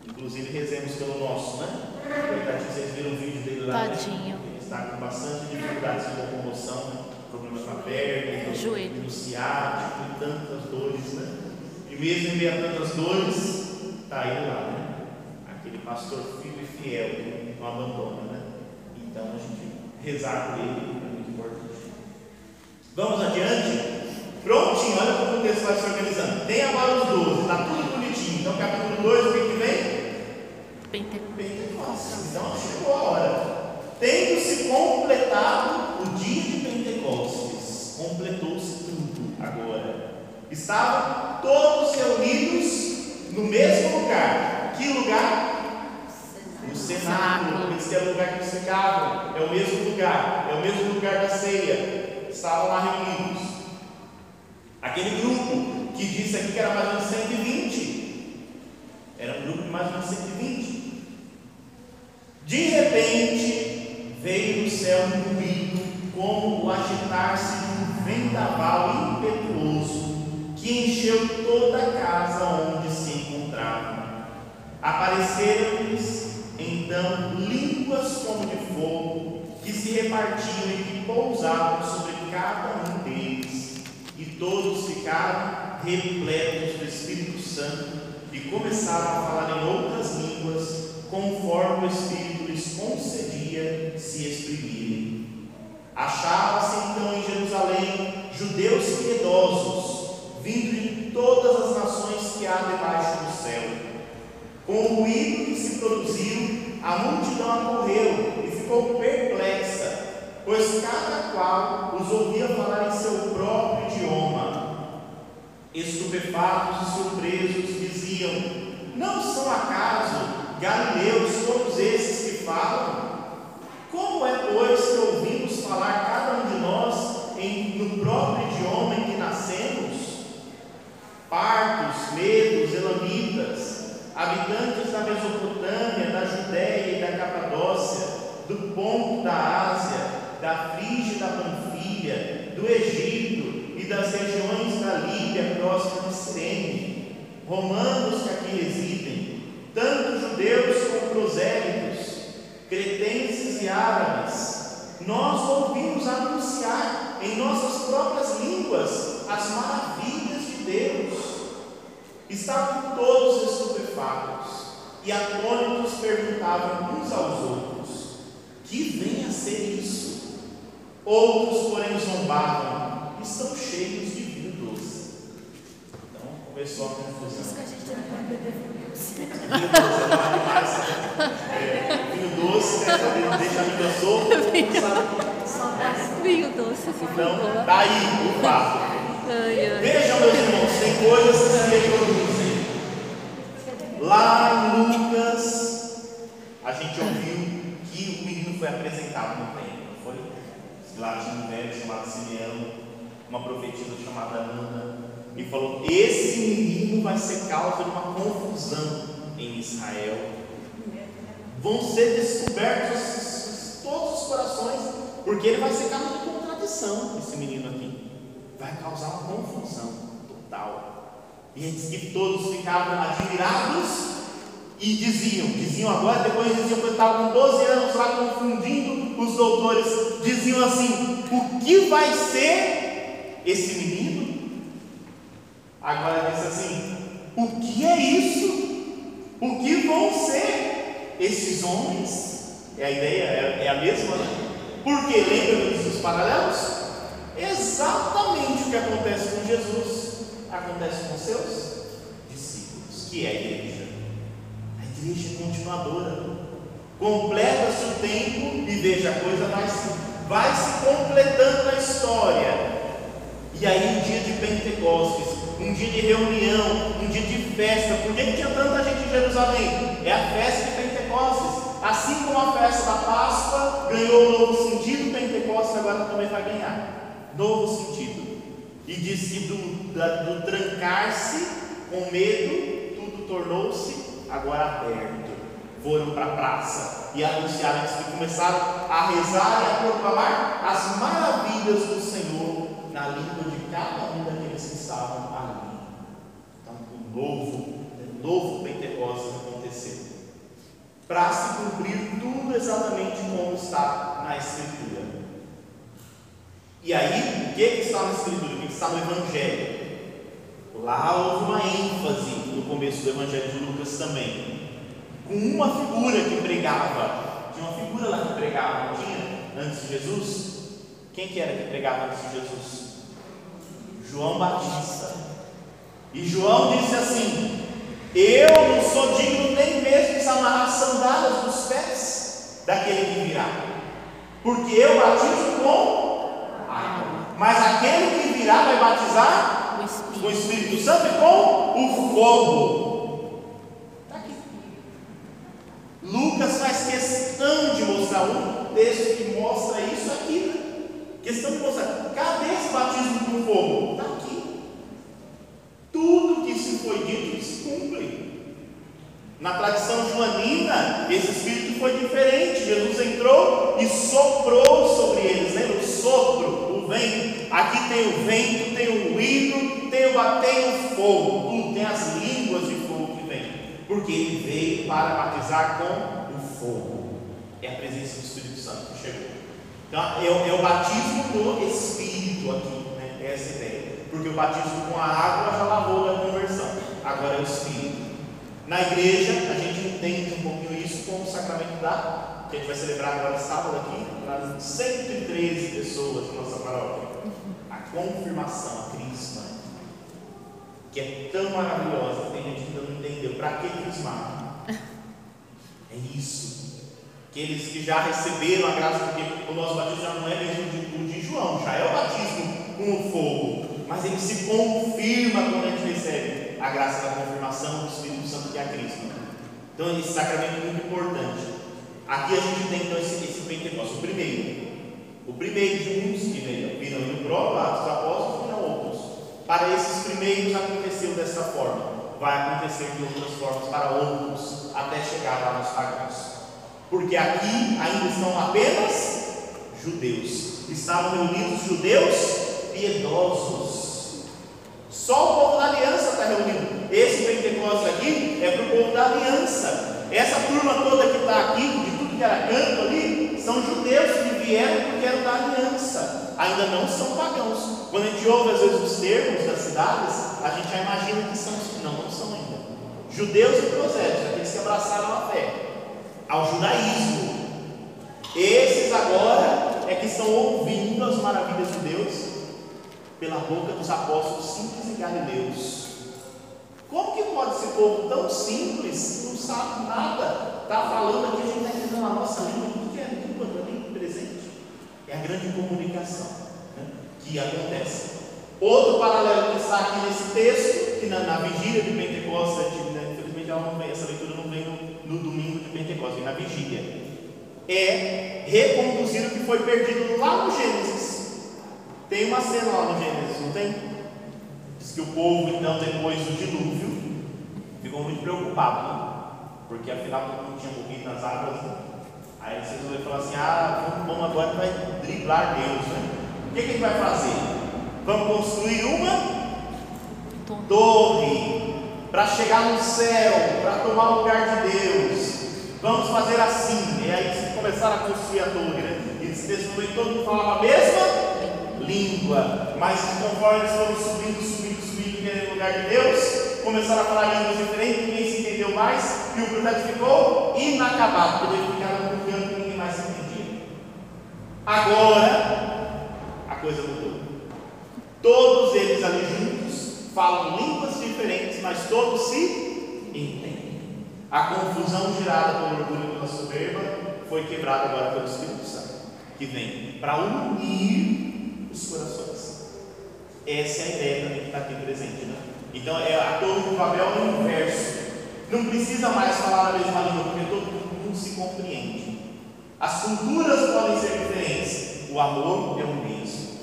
Inclusive rezemos pelo nosso, né? Verdade, vocês viram o vídeo dele lá, né? Tadinho. Ele está com bastante dificuldades de locomoção, né? Problemas na perna, Joelho. no ciático e tantas dores, né? E mesmo em meio a tantas dores, está ele lá, né? Aquele pastor filho e fiel que não abandona, né? Então a gente rezar por ele é muito importante. Vamos adiante? Prontinho, olha como o texto vai se organizando. Tem agora os 12, está tudo bonitinho. Então, capítulo 2, o que, que vem? Pentecostes. Pentecostes. Então chegou a hora. Tendo se completado o dia de Pentecostes, completou-se tudo agora. Estavam todos reunidos no mesmo lugar. Que lugar? No cenáculo. Eles que era o lugar que ficavam. É o mesmo lugar. É o mesmo lugar da ceia. Estavam lá reunidos. Aquele grupo que disse aqui que era mais ou menos 120. Era um grupo de mais ou menos 120. De repente, veio do céu um ruído, como o agitar-se de um vendaval impetuoso, que encheu toda a casa onde se encontravam. Apareceram-lhes então línguas como de fogo, que se repartiam e que pousavam sobre cada um deles, e todos ficaram repletos do Espírito Santo e começaram a falar em outras línguas, conforme o Espírito lhes concedia se exprimirem. Achava-se então em Jerusalém judeus piedosos, vindo de todas as nações que há debaixo do céu. Com o ruído que se produziu, a multidão acorreu e ficou perplexa, pois cada qual os ouvia falar em seu próprio idioma. Estupefatos e surpresos diziam: Não são acaso galileus todos esses que falam? Como é, pois, que ouvimos falar cada um de nós em, no próprio Partos, medos, elamitas, habitantes da Mesopotâmia, da Judéia e da Capadócia, do Ponto da Ásia, da Frígia e da Panfilha, do Egito e das regiões da Líbia próxima de Cirene, romanos que aqui residem, tanto judeus como prosélitos, cretenses e árabes, nós ouvimos anunciar em nossas próprias línguas as maravilhas Deus. Estavam todos estupefatos e atônitos perguntavam uns aos outros: Que vem a ser isso? Outros, porém, zombavam: Estão cheios de vinho doce. Então começou a confusão. que a gente não pode beber vinho doce. Vinho doce é vinho doce, né? Deixa a língua solta. Vinho doce, for Então, daí o fato. Ai, ai. Vejam, meus irmãos, tem coisas que se reproduzem. Lá em Lucas, a gente ouviu que o menino foi apresentado no templo, foi? Lá tinha um velho chamado Simeão, uma profetisa chamada Ana, e falou: Esse menino vai ser causa de uma confusão em Israel. Vão ser descobertos os- todos os corações, porque ele vai ser causa de contradição, esse menino aqui. Vai causar uma confusão total. E todos ficavam admirados e diziam, diziam agora, depois diziam que eu estava com 12 anos lá confundindo os doutores, diziam assim: o que vai ser esse menino? Agora diz assim: o que é isso? O que vão ser esses homens? É a ideia, é, é a mesma, né? Porque lembra dos paralelos? Exatamente o que acontece com Jesus acontece com seus discípulos, que é a igreja. A igreja é continuadora. Completa-se o tempo e veja, a coisa vai se, vai se completando na história. E aí, um dia de Pentecostes, um dia de reunião, um dia de festa. Por que tinha tanta gente em Jerusalém? É a festa de Pentecostes. Assim como a festa da Páscoa ganhou um novo sentido, Pentecostes agora também vai ganhar novo sentido. E diz que do, do trancar-se com medo, tudo tornou-se agora aberto. Foram para a praça e anunciaram isso, e começaram a rezar e a proclamar as maravilhas do Senhor na língua de cada um daqueles que estavam ali. Então, o novo, o novo Pentecostes aconteceu. Para se cumprir tudo exatamente como está na Escritura. E aí, o que, que está na Escritura? O que, que está no Evangelho? Lá houve uma ênfase no começo do Evangelho de Lucas também, com uma figura que pregava. Tinha uma figura lá que pregava, não tinha? Antes de Jesus? Quem que era que pregava antes de Jesus? João Batista. E João disse assim: Eu não sou digno nem mesmo de amarrar as sandálias dos pés daquele que virá, porque eu batizo com. Mas aquele que virá vai batizar O Espírito. com o Espírito Santo e com o fogo. Está aqui. Lucas faz questão de mostrar um texto que mostra isso aqui. Né? Questão de mostrar. Cadê esse batismo com fogo? Está aqui. Tudo que se foi dito se cumpre. Na tradição joanina, esse espírito foi diferente. Jesus entrou e soprou sobre eles. Lembra? O sopro, o vento. Aqui tem o vento, tem o hino, tem o, tem o fogo. Tudo tem as línguas de fogo que vem. Porque ele veio para batizar com o fogo. É a presença do Espírito Santo que chegou. Então, é, o- é o batismo do Espírito aqui. Né? É essa ideia. Porque o batismo com a água já lavou da conversão. Agora é o Espírito. Na igreja, a gente entende um pouquinho isso com o sacramento da, que a gente vai celebrar agora sábado aqui, para 113 pessoas na nossa paróquia. A confirmação, a crisma, que é tão maravilhosa, tem gente que ainda não entendeu. Para que crismar? É isso. Aqueles que já receberam a graça, porque o nosso batismo já não é mesmo de, de João, já é o batismo com o fogo, mas ele se confirma quando a gente recebe a graça da confirmação do Espírito Santo que é Cristo. Então, esse sacramento é muito importante. Aqui a gente tem então esse, esse Pentecostes, o primeiro. O primeiro de uns que viram no próprio Atos dos Apóstolos, viram outros. Para esses primeiros aconteceu dessa forma. Vai acontecer de outras formas para outros, até chegar lá nos pagãos. Porque aqui ainda estão apenas judeus. Estavam reunidos judeus piedosos. Só o povo da aliança está reunido. Esse Pentecostes aqui é para o povo da aliança. Essa turma toda que está aqui, de tudo que era canto ali, são judeus que vieram porque eram da aliança. Ainda não são pagãos. Quando a gente ouve às vezes os termos das cidades, a gente já imagina que são. Não, não são ainda. Judeus e prosélitos, aqueles que abraçaram a fé ao judaísmo. Esses agora é que estão ouvindo as maravilhas de Deus pela boca dos apóstolos simples e galileus. Como que pode ser povo tão simples, não sabe nada, está falando aqui, a gente está entendendo a nossa língua, o que é língua para mim presente? É a grande comunicação né, que acontece. Outro paralelo que está aqui nesse texto, que na, na vigília de Pentecostes, né, infelizmente essa leitura não vem no, no domingo de Pentecostes, vem na vigília, é reconduzir o que foi perdido lá no Gênesis. Tem uma cena lá no Gênesis, não tem? Diz que o povo, então, depois do dilúvio, ficou muito preocupado, né? porque afinal todo mundo tinha morrido nas águas. Né? Aí eles resolveram falar assim: ah, vamos, agora vai driblar Deus, né? O que, que vai fazer? Vamos construir uma torre para chegar no céu, para tomar o lugar de Deus. Vamos fazer assim. E aí eles começaram a construir a torre, né? E nesse momento todo mundo falava a mesma língua, mas conforme eles foram subindo, subindo, subindo, querendo lugar de Deus, começaram a falar línguas diferentes, ninguém se entendeu mais, e o projeto ficou inacabado, porque eles ficaram confiando que ninguém mais se entendia. Agora, a coisa mudou. Todos eles ali juntos falam línguas diferentes, mas todos se entendem. A confusão gerada pelo orgulho pela soberba foi quebrada agora pelo Espírito Santo, que vem para unir corações. Essa é a ideia também que está aqui presente. Né? Então, é a torre do Babel no inverso. Não precisa mais falar a mesma língua, porque todo mundo se compreende. As culturas podem ser diferentes, o amor é o mesmo.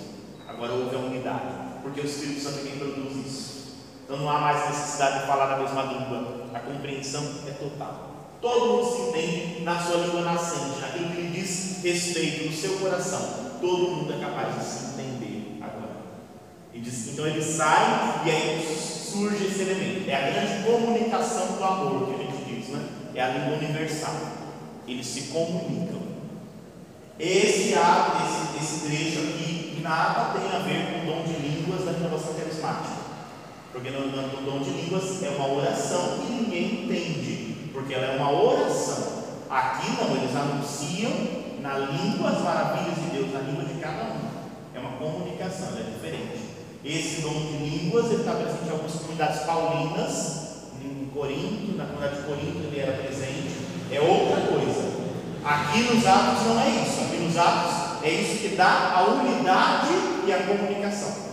Agora houve a unidade, porque o Espírito Santo é quem produz isso. Então não há mais necessidade de falar a mesma língua, a compreensão é total. Todo mundo se entende na sua língua nascente, naquilo que lhe diz respeito no seu coração todo mundo é capaz de se entender agora. E diz, então ele sai e aí surge esse elemento. É a grande comunicação do amor que a gente diz, né? É a língua universal. Eles se comunicam. Esse ato, esse, esse trecho aqui, nada tem a ver com o dom de línguas da renovação carismática. Porque no, no, dom de línguas é uma oração que ninguém entende, porque ela é uma oração. Aqui não, eles anunciam na língua as maravilhas de Deus, na língua de cada um. É uma comunicação, é diferente. Esse dom de línguas ele está presente em algumas comunidades paulinas, em Corinto, na comunidade de Corinto ele era presente, é outra coisa. Aqui nos Atos não é isso, aqui nos Atos é isso que dá a unidade e a comunicação.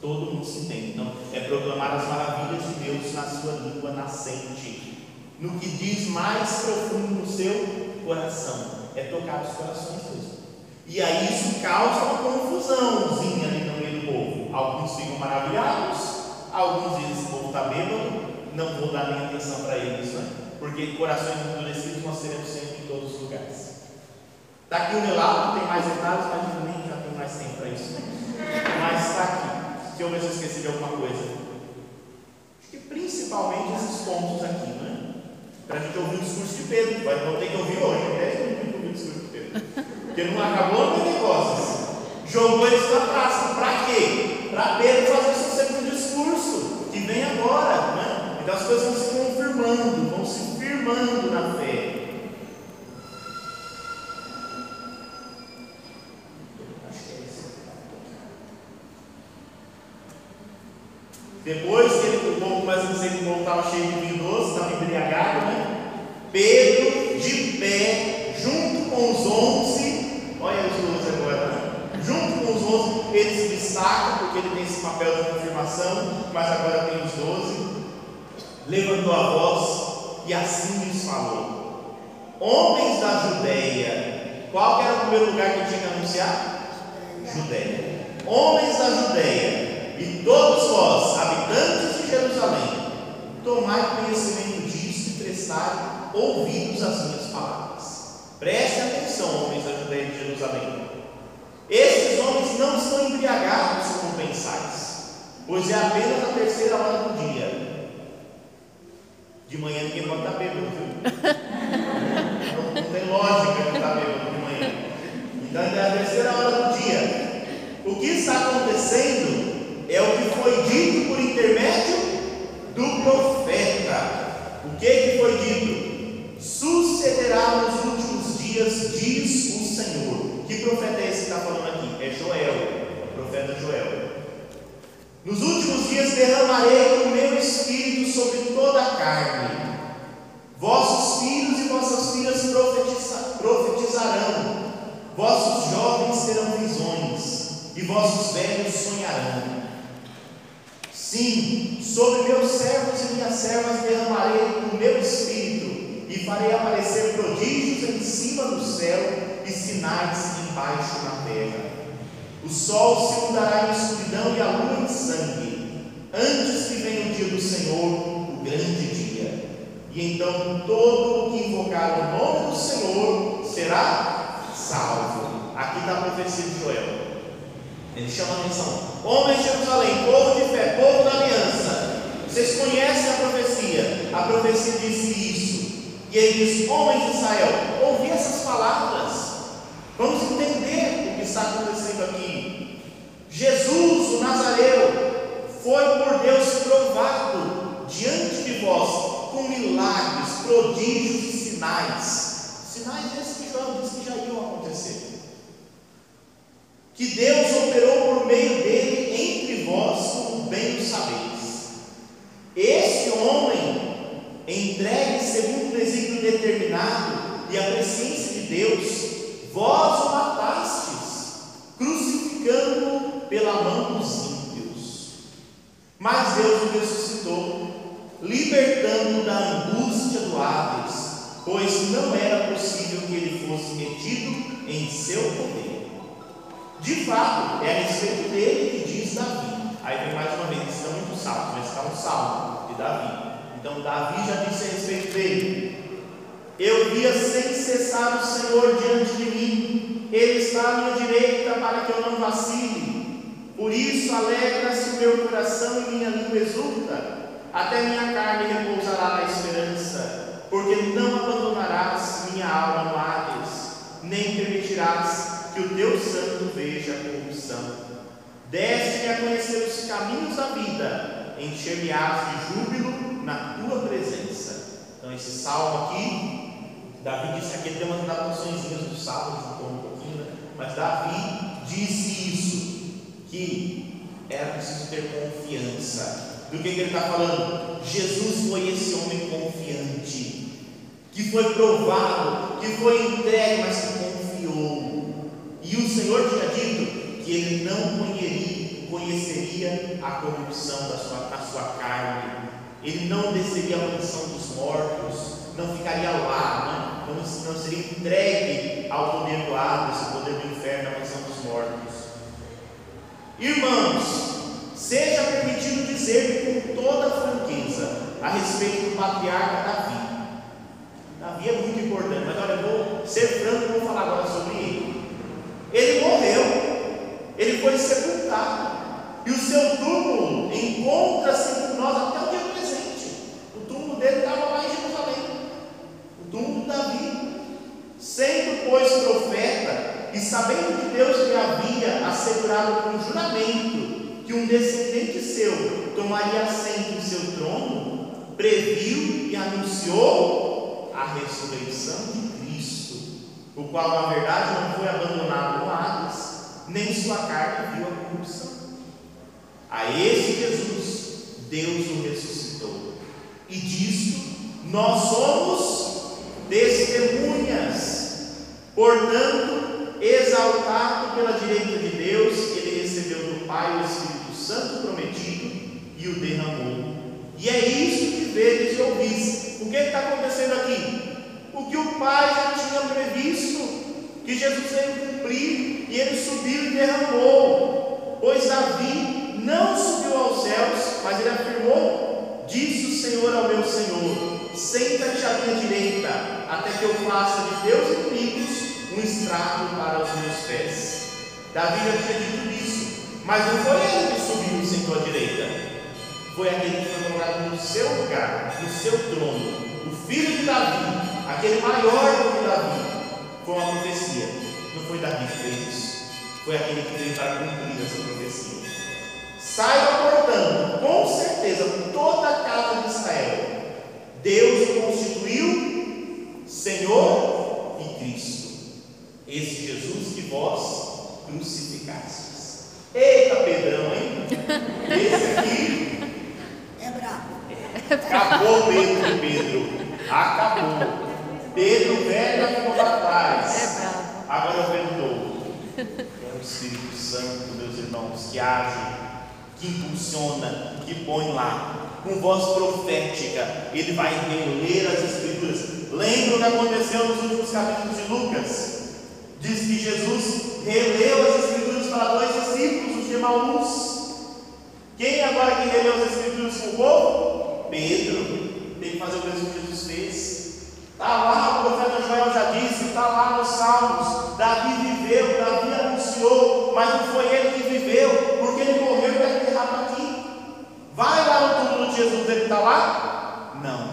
Todo mundo se entende. Então, é proclamar as maravilhas de Deus na sua língua nascente, no que diz mais profundo no seu coração é tocar os corações mesmo. E aí isso causa uma confusãozinha ali no meio do povo. Alguns ficam maravilhados, alguns dizem: esse povo está bêbado, não vou dar nem atenção para eles, né? porque corações endurecidos nós teremos sempre em todos os lugares. Está aqui o relato, tem mais detalhes, mas nem já tenho mais tempo para isso. Mas está aqui. Se eu ver se eu esqueci de alguma coisa. Acho que principalmente esses pontos aqui, né? Para a gente ouvir o discurso de Pedro. Vai ter que ouvir hoje, 10 minutos o discurso de Pedro. Porque não acabou o Pentecostes. Jogou eles na praça. Para quê? Para Pedro fazer seu segundo discurso, que vem agora. Né? Então as coisas vão se confirmando, vão se firmando na fé. Depois que ele, o povo começa a dizer que o estava cheio de vinho doce, estava embriagado, né? Pedro, de pé, junto Olha os duas agora. Junto com os outros, ele se destaca, porque ele tem esse papel de confirmação, mas agora tem os doze. Levantou a voz e assim lhes falou: Homens da Judéia, qual era o primeiro lugar que tinha que anunciar? Judéia. Homens da Judéia, e todos vós, habitantes de Jerusalém, tomai conhecimento disso e prestai ouvidos às minhas palavras. Prestem atenção, homens da Judéia e de Jerusalém. Esses homens não estão embriagados como pensais, pois é apenas a terceira hora do dia. De manhã ninguém pode estar bêbado? Não, [LAUGHS] não tem lógica de estar bêbado de manhã. Então ainda é a terceira hora do dia. O que está acontecendo é o que foi dito por intermédio do profeta. O que, que foi dito? Sucederá últimos dias, diz o Senhor. Que profeta é esse que está falando aqui? É Joel, o profeta Joel. Nos últimos dias derramarei o meu espírito sobre toda a carne. Vossos filhos e vossas filhas profetiza, profetizarão. Vossos jovens terão visões e vossos velhos sonharão. Sim, sobre meus servos e minhas servas derramarei o meu espírito farei aparecer prodígios em cima do céu e sinais embaixo na terra. O sol se mudará em escuridão e a lua em sangue, antes que venha o dia do Senhor, o grande dia. E então todo o que invocar o nome do Senhor será salvo. Aqui está a profecia de Joel. Ele chama a atenção: Homens de Jerusalém, povo de fé, povo da aliança. Vocês conhecem a profecia? A profecia disse isso. E ele diz: Homens de Israel, ouvi essas palavras. Vamos entender o que está acontecendo aqui. Jesus, o Nazareu, foi por Deus provado diante de vós com milagres, prodígios e sinais. Sinais esses que João disse que já iam acontecer que Deus operou por meio dele entre vós, como bem o sabeis. Este homem, entregue segundo o desígnio determinado e a presciência de Deus, vós o matastes, crucificando-o pela mão dos ímpios. Mas Deus o ressuscitou, libertando-o da angústia do Hades, pois não era possível que ele fosse metido em seu poder. De fato, é a respeito dele que diz Davi. Aí vem mais uma vez, estão muito salmos, mas está um salmo de Davi. Então Davi já disse a respeito dele. Eu via sem cessar o Senhor diante de mim, Ele está à minha direita para que eu não vacile. Por isso alegra-se o meu coração e minha língua exulta. Até minha carne repousará na esperança, porque não abandonarás minha alma no Hades, nem permitirás que o teu santo veja a corrupção. Deste-me a conhecer os caminhos da vida, encher-me-ás de júbilo na tua presença. Então, esse salmo aqui, Davi disse aqui, tem umas adaptações do salmo, um pouquinho, né? mas Davi disse isso, que era preciso ter confiança. Do que, que ele está falando? Jesus foi esse homem confiante, que foi provado, que foi entregue, mas que confiou. E o Senhor tinha dito que ele não conheceria, conheceria a corrupção da sua, da sua carne, ele não desceria a mansão dos mortos, não ficaria lá, né? não, não seria entregue ao poder do Hades, ao poder do inferno, à mansão dos mortos. Irmãos, seja permitido dizer com toda franqueza a respeito do patriarca Davi. Davi é muito importante, mas olha, eu vou ser franco e vou falar agora sobre ele. Ele morreu, ele foi sepultado, e o seu túmulo encontra-se com nós até o dia túmulo dele estava lá em Jerusalém, o túmulo de Davi. Sendo, pois, profeta, e sabendo que Deus lhe havia assegurado com juramento que um descendente seu tomaria assento em seu trono, previu e anunciou a ressurreição de o qual na verdade não foi abandonado no Hades, nem sua carne viu a corrupção. A esse Jesus, Deus o ressuscitou. E disto nós somos testemunhas. Portanto, exaltado pela direita de Deus, ele recebeu do Pai o Espírito Santo prometido e o derramou. E é isso que vedes e ouvis. O que está acontecendo aqui? O que o Pai já tinha previsto, que Jesus veio cumprir, e ele subiu e derramou. Pois Davi não subiu aos céus, mas ele afirmou: Disse o Senhor ao meu Senhor: Senta-te à minha direita, até que eu faça de teus inimigos um estrago para os meus pés. Davi já tinha dito isso, mas não foi ele que subiu e sentou à direita, foi aquele que foi colocado no seu lugar, no seu trono, o filho de Davi, aquele maior do que Davi. Foi uma profecia, não foi Davi que fez isso, foi aquele que veio para cumprir essa profecia. Saiba, portanto, com certeza, toda a casa de Israel, Deus o constituiu Senhor e Cristo. Esse Jesus que vós crucificastes. Eita, Pedrão, hein? Esse aqui É bravo. acabou Pedro de Pedro. Acabou. Pedro velho ficou para trás. É. Agora é o Pedro novo. É o Espírito Santo, meus irmãos, que age, que impulsiona, que põe lá. Com voz profética, ele vai reler as Escrituras. Lembra o que aconteceu nos últimos capítulos de Lucas? Diz que Jesus releu as Escrituras para dois discípulos, os de Emaús. Quem agora que releu as Escrituras com o povo? Pedro. Tem que fazer o mesmo que Jesus fez. Está lá, o profeta Joel já disse, está lá nos Salmos. Davi viveu, Davi anunciou, mas não foi ele que viveu, porque ele morreu e está enterrado aqui. Vai lá no túmulo de Jesus, ele está lá? Não.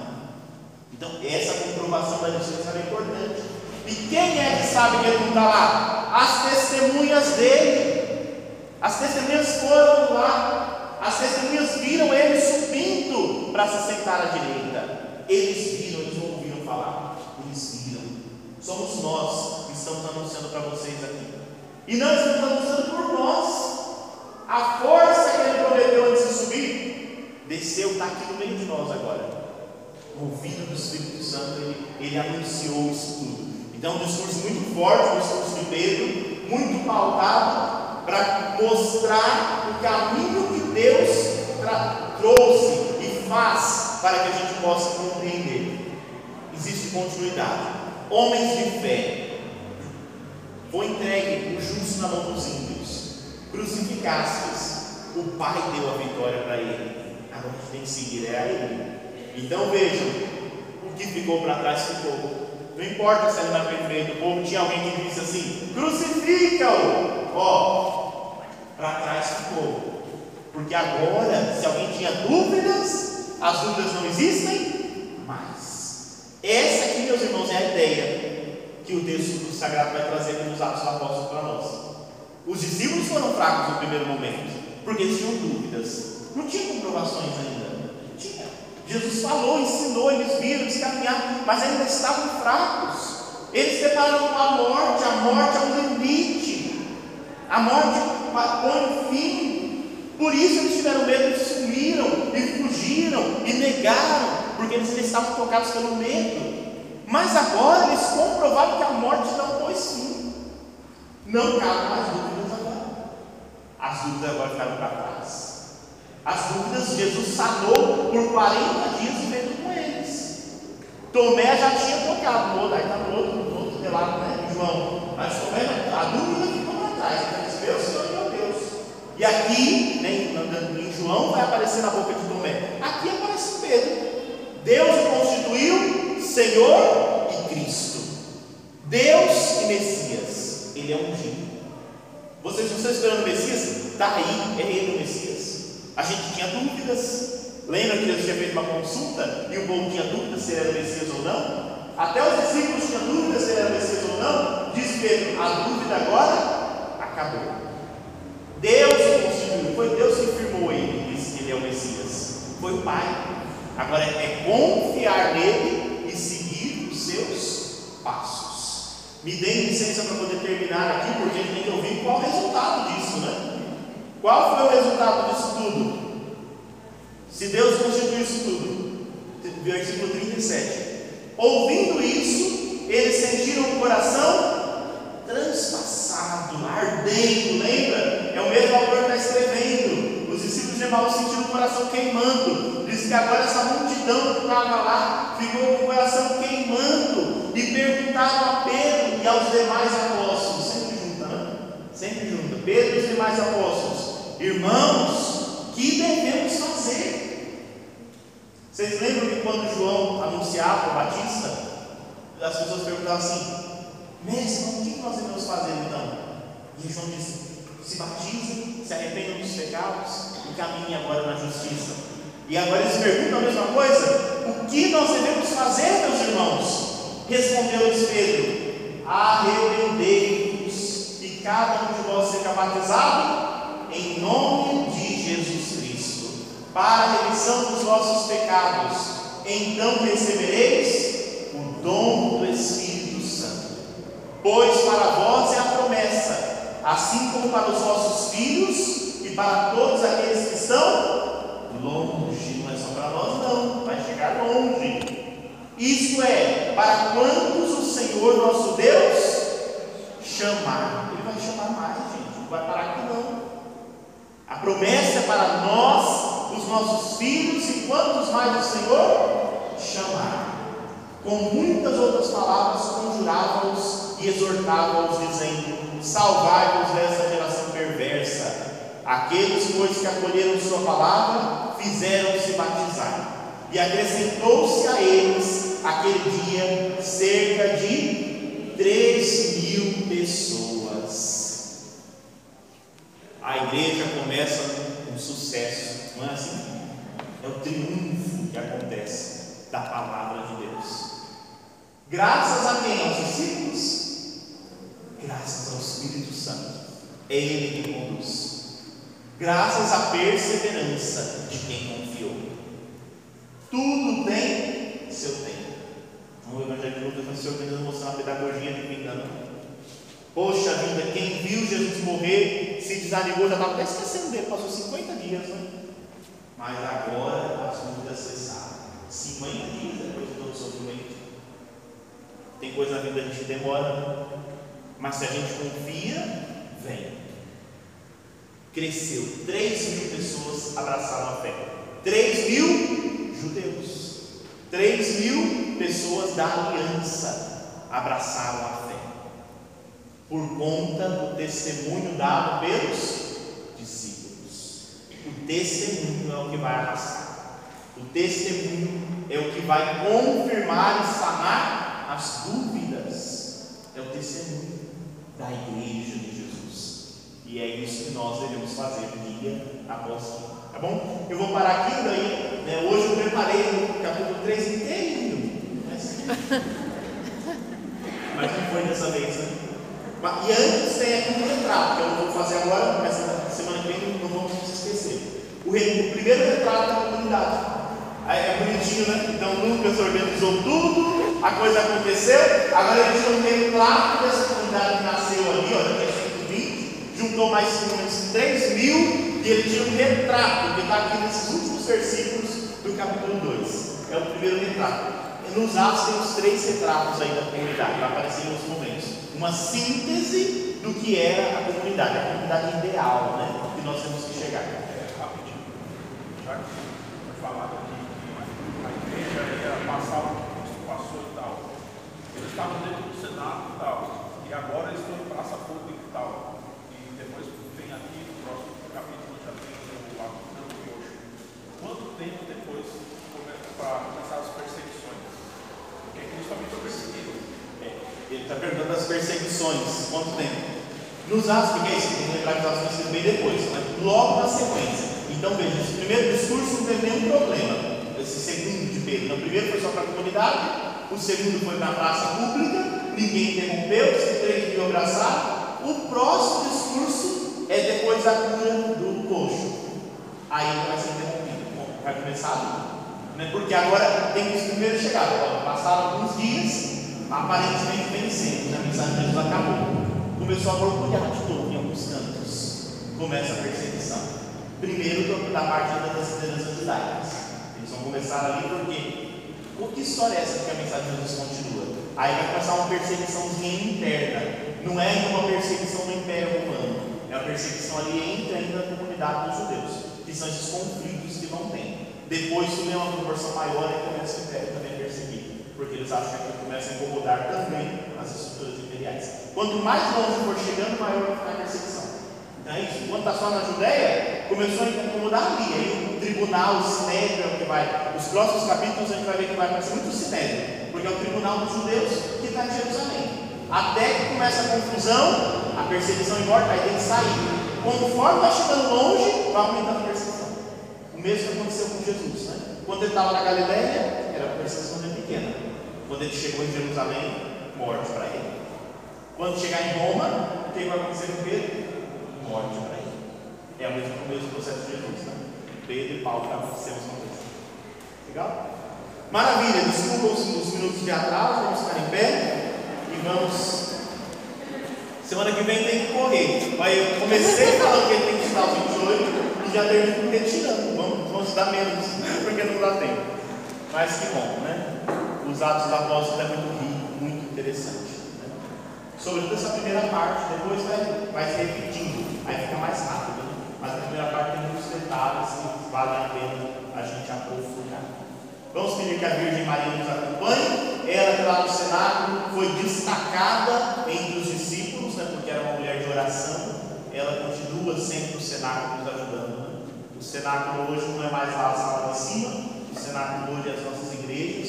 Então, essa comprovação da justiça era importante. E quem é que sabe que ele não está lá? As testemunhas dele. As testemunhas foram lá. As testemunhas viram ele subindo para se sentar à direita. Eles viram, eles não ouviram falar. Eles viram. Somos nós que estamos anunciando para vocês aqui. E nós estamos anunciando por nós. A força que ele prometeu antes de subir, desceu, está aqui no meio de nós agora. Ouvido do Espírito Santo, ele, ele anunciou isso tudo. Então, um discurso muito forte, o discurso de Pedro, muito pautado para mostrar o caminho que Deus trouxe e faz para que a gente possa compreender. Existe continuidade. Homens de fé. Foi entregue o justo na mão dos ímpios. Crucificastes. O Pai deu a vitória para ele. Agora a gente tem que seguir é ele. Então vejam, o que ficou para trás ficou. Não importa se ele não é perfeito, o povo tinha alguém que disse assim: crucifica-o. Ó, para trás ficou. Porque agora, se alguém tinha dúvidas, as dúvidas não existem mais. Essa aqui, meus irmãos, é a ideia que o texto do Sagrado vai trazer nos Atos Apóstolos para nós. Os discípulos foram fracos no primeiro momento, porque eles tinham dúvidas. Não tinha comprovações ainda. Tinha. Jesus falou, ensinou, eles viram, eles caminharam, mas ainda estavam fracos. Eles separaram com a morte, a morte é um limite. A morte põe um fim. Por isso eles tiveram medo e sumiram, e fugiram, e negaram, porque eles estavam tocados pelo medo. Mas agora eles comprovaram que a morte não pôs fim. Não cabe mais dúvidas agora. As dúvidas agora ficaram para trás. As dúvidas Jesus sanou por 40 dias vivendo com eles. Tomé já tinha tocado, no outro, aí está no outro, no outro relato, né? João. Mas Tomé, a dúvida ficou para trás. Ele disse, meu Senhor e meu Deus. E aqui, né, em, João, vai aparecer na boca de Tomé. Aqui aparece Pedro. Deus o constituiu Senhor e Cristo. Deus e Messias. Ele é ungido. Vocês não estão esperando o Messias? Está aí, é ele o Messias. A gente tinha dúvidas. Lembra que Deus tinha feito uma consulta e o povo tinha dúvidas se era o Messias ou não? Até os discípulos tinham dúvidas se era o Messias ou não. Diz Pedro: a dúvida agora acabou. Deus o constituiu, foi Deus que firmou ele, disse que ele é o Messias. Foi o Pai. Agora é confiar nele e seguir os seus passos. Me deem licença para poder terminar aqui, porque a gente tem que ouvir qual o resultado disso, né? Qual foi o resultado disso tudo? Se Deus constituiu isso tudo. Versículo 37. Ouvindo isso, eles sentiram o coração transpassado, ardendo, lembra? É o mesmo autor que está escrevendo. Os discípulos de Emaús sentiram o coração queimando. Diz que agora essa multidão que estava lá ficou com o coração queimando e perguntaram a Pedro e aos demais apóstolos. Sempre junta, né? Sempre junta. Pedro e os demais apóstolos irmãos, que devemos fazer? Vocês lembram que quando João anunciava o Batista, as pessoas perguntavam assim, mestre, o que nós devemos fazer então? E João disse, se batizem, se arrependam dos pecados e caminhem agora na justiça. E agora eles perguntam a mesma coisa: o que nós devemos fazer, meus irmãos? Respondeu-lhes Pedro: arrependei-vos e cada um de vós seja batizado em nome de Jesus Cristo, para a remissão dos vossos pecados. Então recebereis o dom do Espírito Santo. Pois para vós é a promessa assim como para os vossos filhos e para todos aqueles que estão longe, não é só para nós, não, vai chegar longe. Isto é, para quantos o Senhor nosso Deus chamar, Ele vai chamar mais, gente, não vai parar aqui, não. A promessa é para nós, os nossos filhos e quantos mais o Senhor chamar. Com muitas outras palavras, conjurava-os e exortava-os, dizendo: salvai-vos dessa geração perversa. Aqueles, pois, que acolheram Sua palavra, fizeram-se batizar. E acrescentou-se a eles, aquele dia, cerca de 3 mil pessoas. A igreja começa com sucesso, não é assim? É o triunfo que acontece da palavra de Deus. Graças a quem? Aos discípulos? Graças ao Espírito Santo. É Ele que conduz. Graças à perseverança de quem confiou. Tudo tem seu tempo. No Evangelho de Lucas, o Senhor tentando mostrar uma pedagogia engano. Poxa vida, quem viu Jesus morrer se desanimou, já estava até esquecendo dele, passou 50 dias, né? Mas agora as dúvidas cessaram. 50 dias depois de todo o sofrimento. Tem coisa na vida que a gente demora, mas se a gente confia, vem. Cresceu. 3 mil pessoas abraçaram a fé. 3 mil judeus. 3 mil pessoas da aliança abraçaram a fé. Por conta do testemunho dado pelos discípulos. O testemunho é o que vai arrastar. O testemunho é o que vai confirmar e sanar as dúvidas. É o testemunho da igreja de Jesus. E é isso que nós devemos fazer dia após dia. Tá bom? Eu vou parar aqui, daí, né, hoje eu preparei o capítulo 3 inteirinho. Mas, mas não foi dessa vez, né? E antes tem aqui um retrato, que eu não vou fazer agora, mas semana que vem não vamos se esquecer. O, o primeiro retrato da comunidade. Aí é bonitinho, né? Então Lucas organizou tudo, a coisa aconteceu, agora eles estão tendo retrato dessa comunidade que nasceu ali, olha, que é 120, juntou mais ou menos 3 mil, e ele tinha um retrato, que está aqui nesses últimos versículos do capítulo 2. É o primeiro retrato. Nos Atos tem os três retratos aí da comunidade, vai aparecer em outros momentos. Uma síntese do que era a comunidade, a comunidade ideal, né? Que nós temos que chegar. É, rapidinho. Já que foi falado aqui que a igreja o que Cristo passou e tal. Eles estavam dentro do Senado e tal. E agora eles estão em praça pública e tal. E depois vem aqui, no próximo capítulo, já tem o acusando de hoje. Quanto tempo depois para começar as perseguições? Porque Cristo também foi perseguido. Ele está perguntando das perseguições, quanto tempo? Nos Atos, porque é isso, tem que lembrar que os Atos aconteceram bem depois, mas logo na sequência. Então veja, esse primeiro discurso não teve nenhum problema. Esse segundo de Pedro. No primeiro foi só para a comunidade, o segundo foi para a praça pública, ninguém interrompeu, os três mil abraçaram. O próximo discurso é depois da cura do coxo. Aí vai ser interrompido. Bom, vai começar ali. Né? Porque agora tem que os primeiros chegaram. Passaram alguns dias, aparentemente vencendo, a mensagem de Jesus acabou. Começou a borbulhar de novo em alguns cantos. Começa a perseguição. Primeiro da parte das lideranças judaicas. Eles vão começar ali porque o que história é essa que a mensagem de Jesus continua? Aí vai começar uma perseguiçãozinha interna. Não é uma perseguição no Império Romano. É uma perseguição ali entre ainda a comunidade dos judeus. Que são esses conflitos que vão ter. Depois isso uma proporção maior e começa o império também eles acham que começa a incomodar também as estruturas imperiais. Quanto mais longe for chegando, maior vai ficar a perseguição. Então é isso. Enquanto está só na Judéia, começou a incomodar ali. Aí o tribunal, sinédrio é o que vai. Os próximos capítulos a gente vai ver que vai aparecer muito sinédrio, porque é o tribunal dos judeus que está em Jerusalém. Até que começa a confusão, a perseguição embora, aí tem que sair. Conforme está chegando longe, vai aumentando a perseguição. O mesmo aconteceu com Jesus. Né? Quando ele estava na Galiléia, era a perseguição dele pequena. Quando ele chegou em Jerusalém, morte para ele. Quando chegar em Roma, o que vai acontecer com Pedro? Morte para ele. É o mesmo, o mesmo processo de Jesus. Né? Pedro e Paulo estavam acontecendo uma coisa. Legal? Maravilha, desculpa os, os minutos de atraso, vamos ficar em pé e vamos. Semana que vem tem que correr. Mas eu comecei falando que ele tem que estudar os 28 e já termino retirando. Vamos, vamos estudar menos, [LAUGHS] porque não dá tempo. Mas que bom, né? Os Atos dos Apóstolos é muito rico, muito interessante. Né? Sobretudo essa primeira parte, depois vai, vai se repetindo, aí fica mais rápido. Né? Mas a primeira parte tem muitos detalhes que vale a pena a gente aprofundar. Vamos pedir que a Virgem Maria nos acompanhe. Ela que lá no cenáculo foi destacada entre os discípulos, né, porque era uma mulher de oração. Ela continua sempre no cenáculo nos ajudando. Né? O cenáculo hoje não é mais lá a sala de cima. O cenáculo hoje é as nossas igrejas,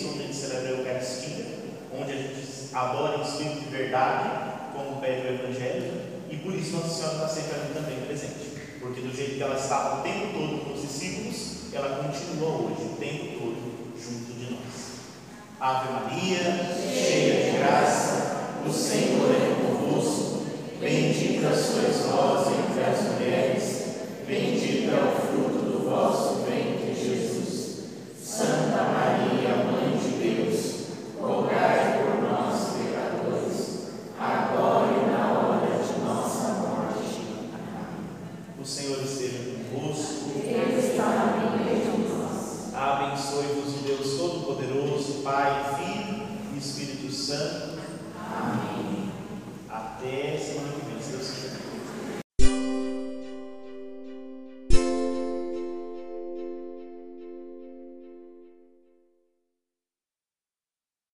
onde a Eucaristia, onde a gente adora em espírito de verdade, como pede o Evangelho. E por isso Nossa Senhora está sempre ali também presente. Porque do jeito que ela estava o tempo todo com os discípulos, ela continua hoje, o tempo todo junto de nós. Ave Maria, cheia de graça, o Senhor é convosco. Bendita sois vós entre as mulheres, bendito é o fruto do vosso ventre, Jesus. Santa Maria, Mãe de Deus,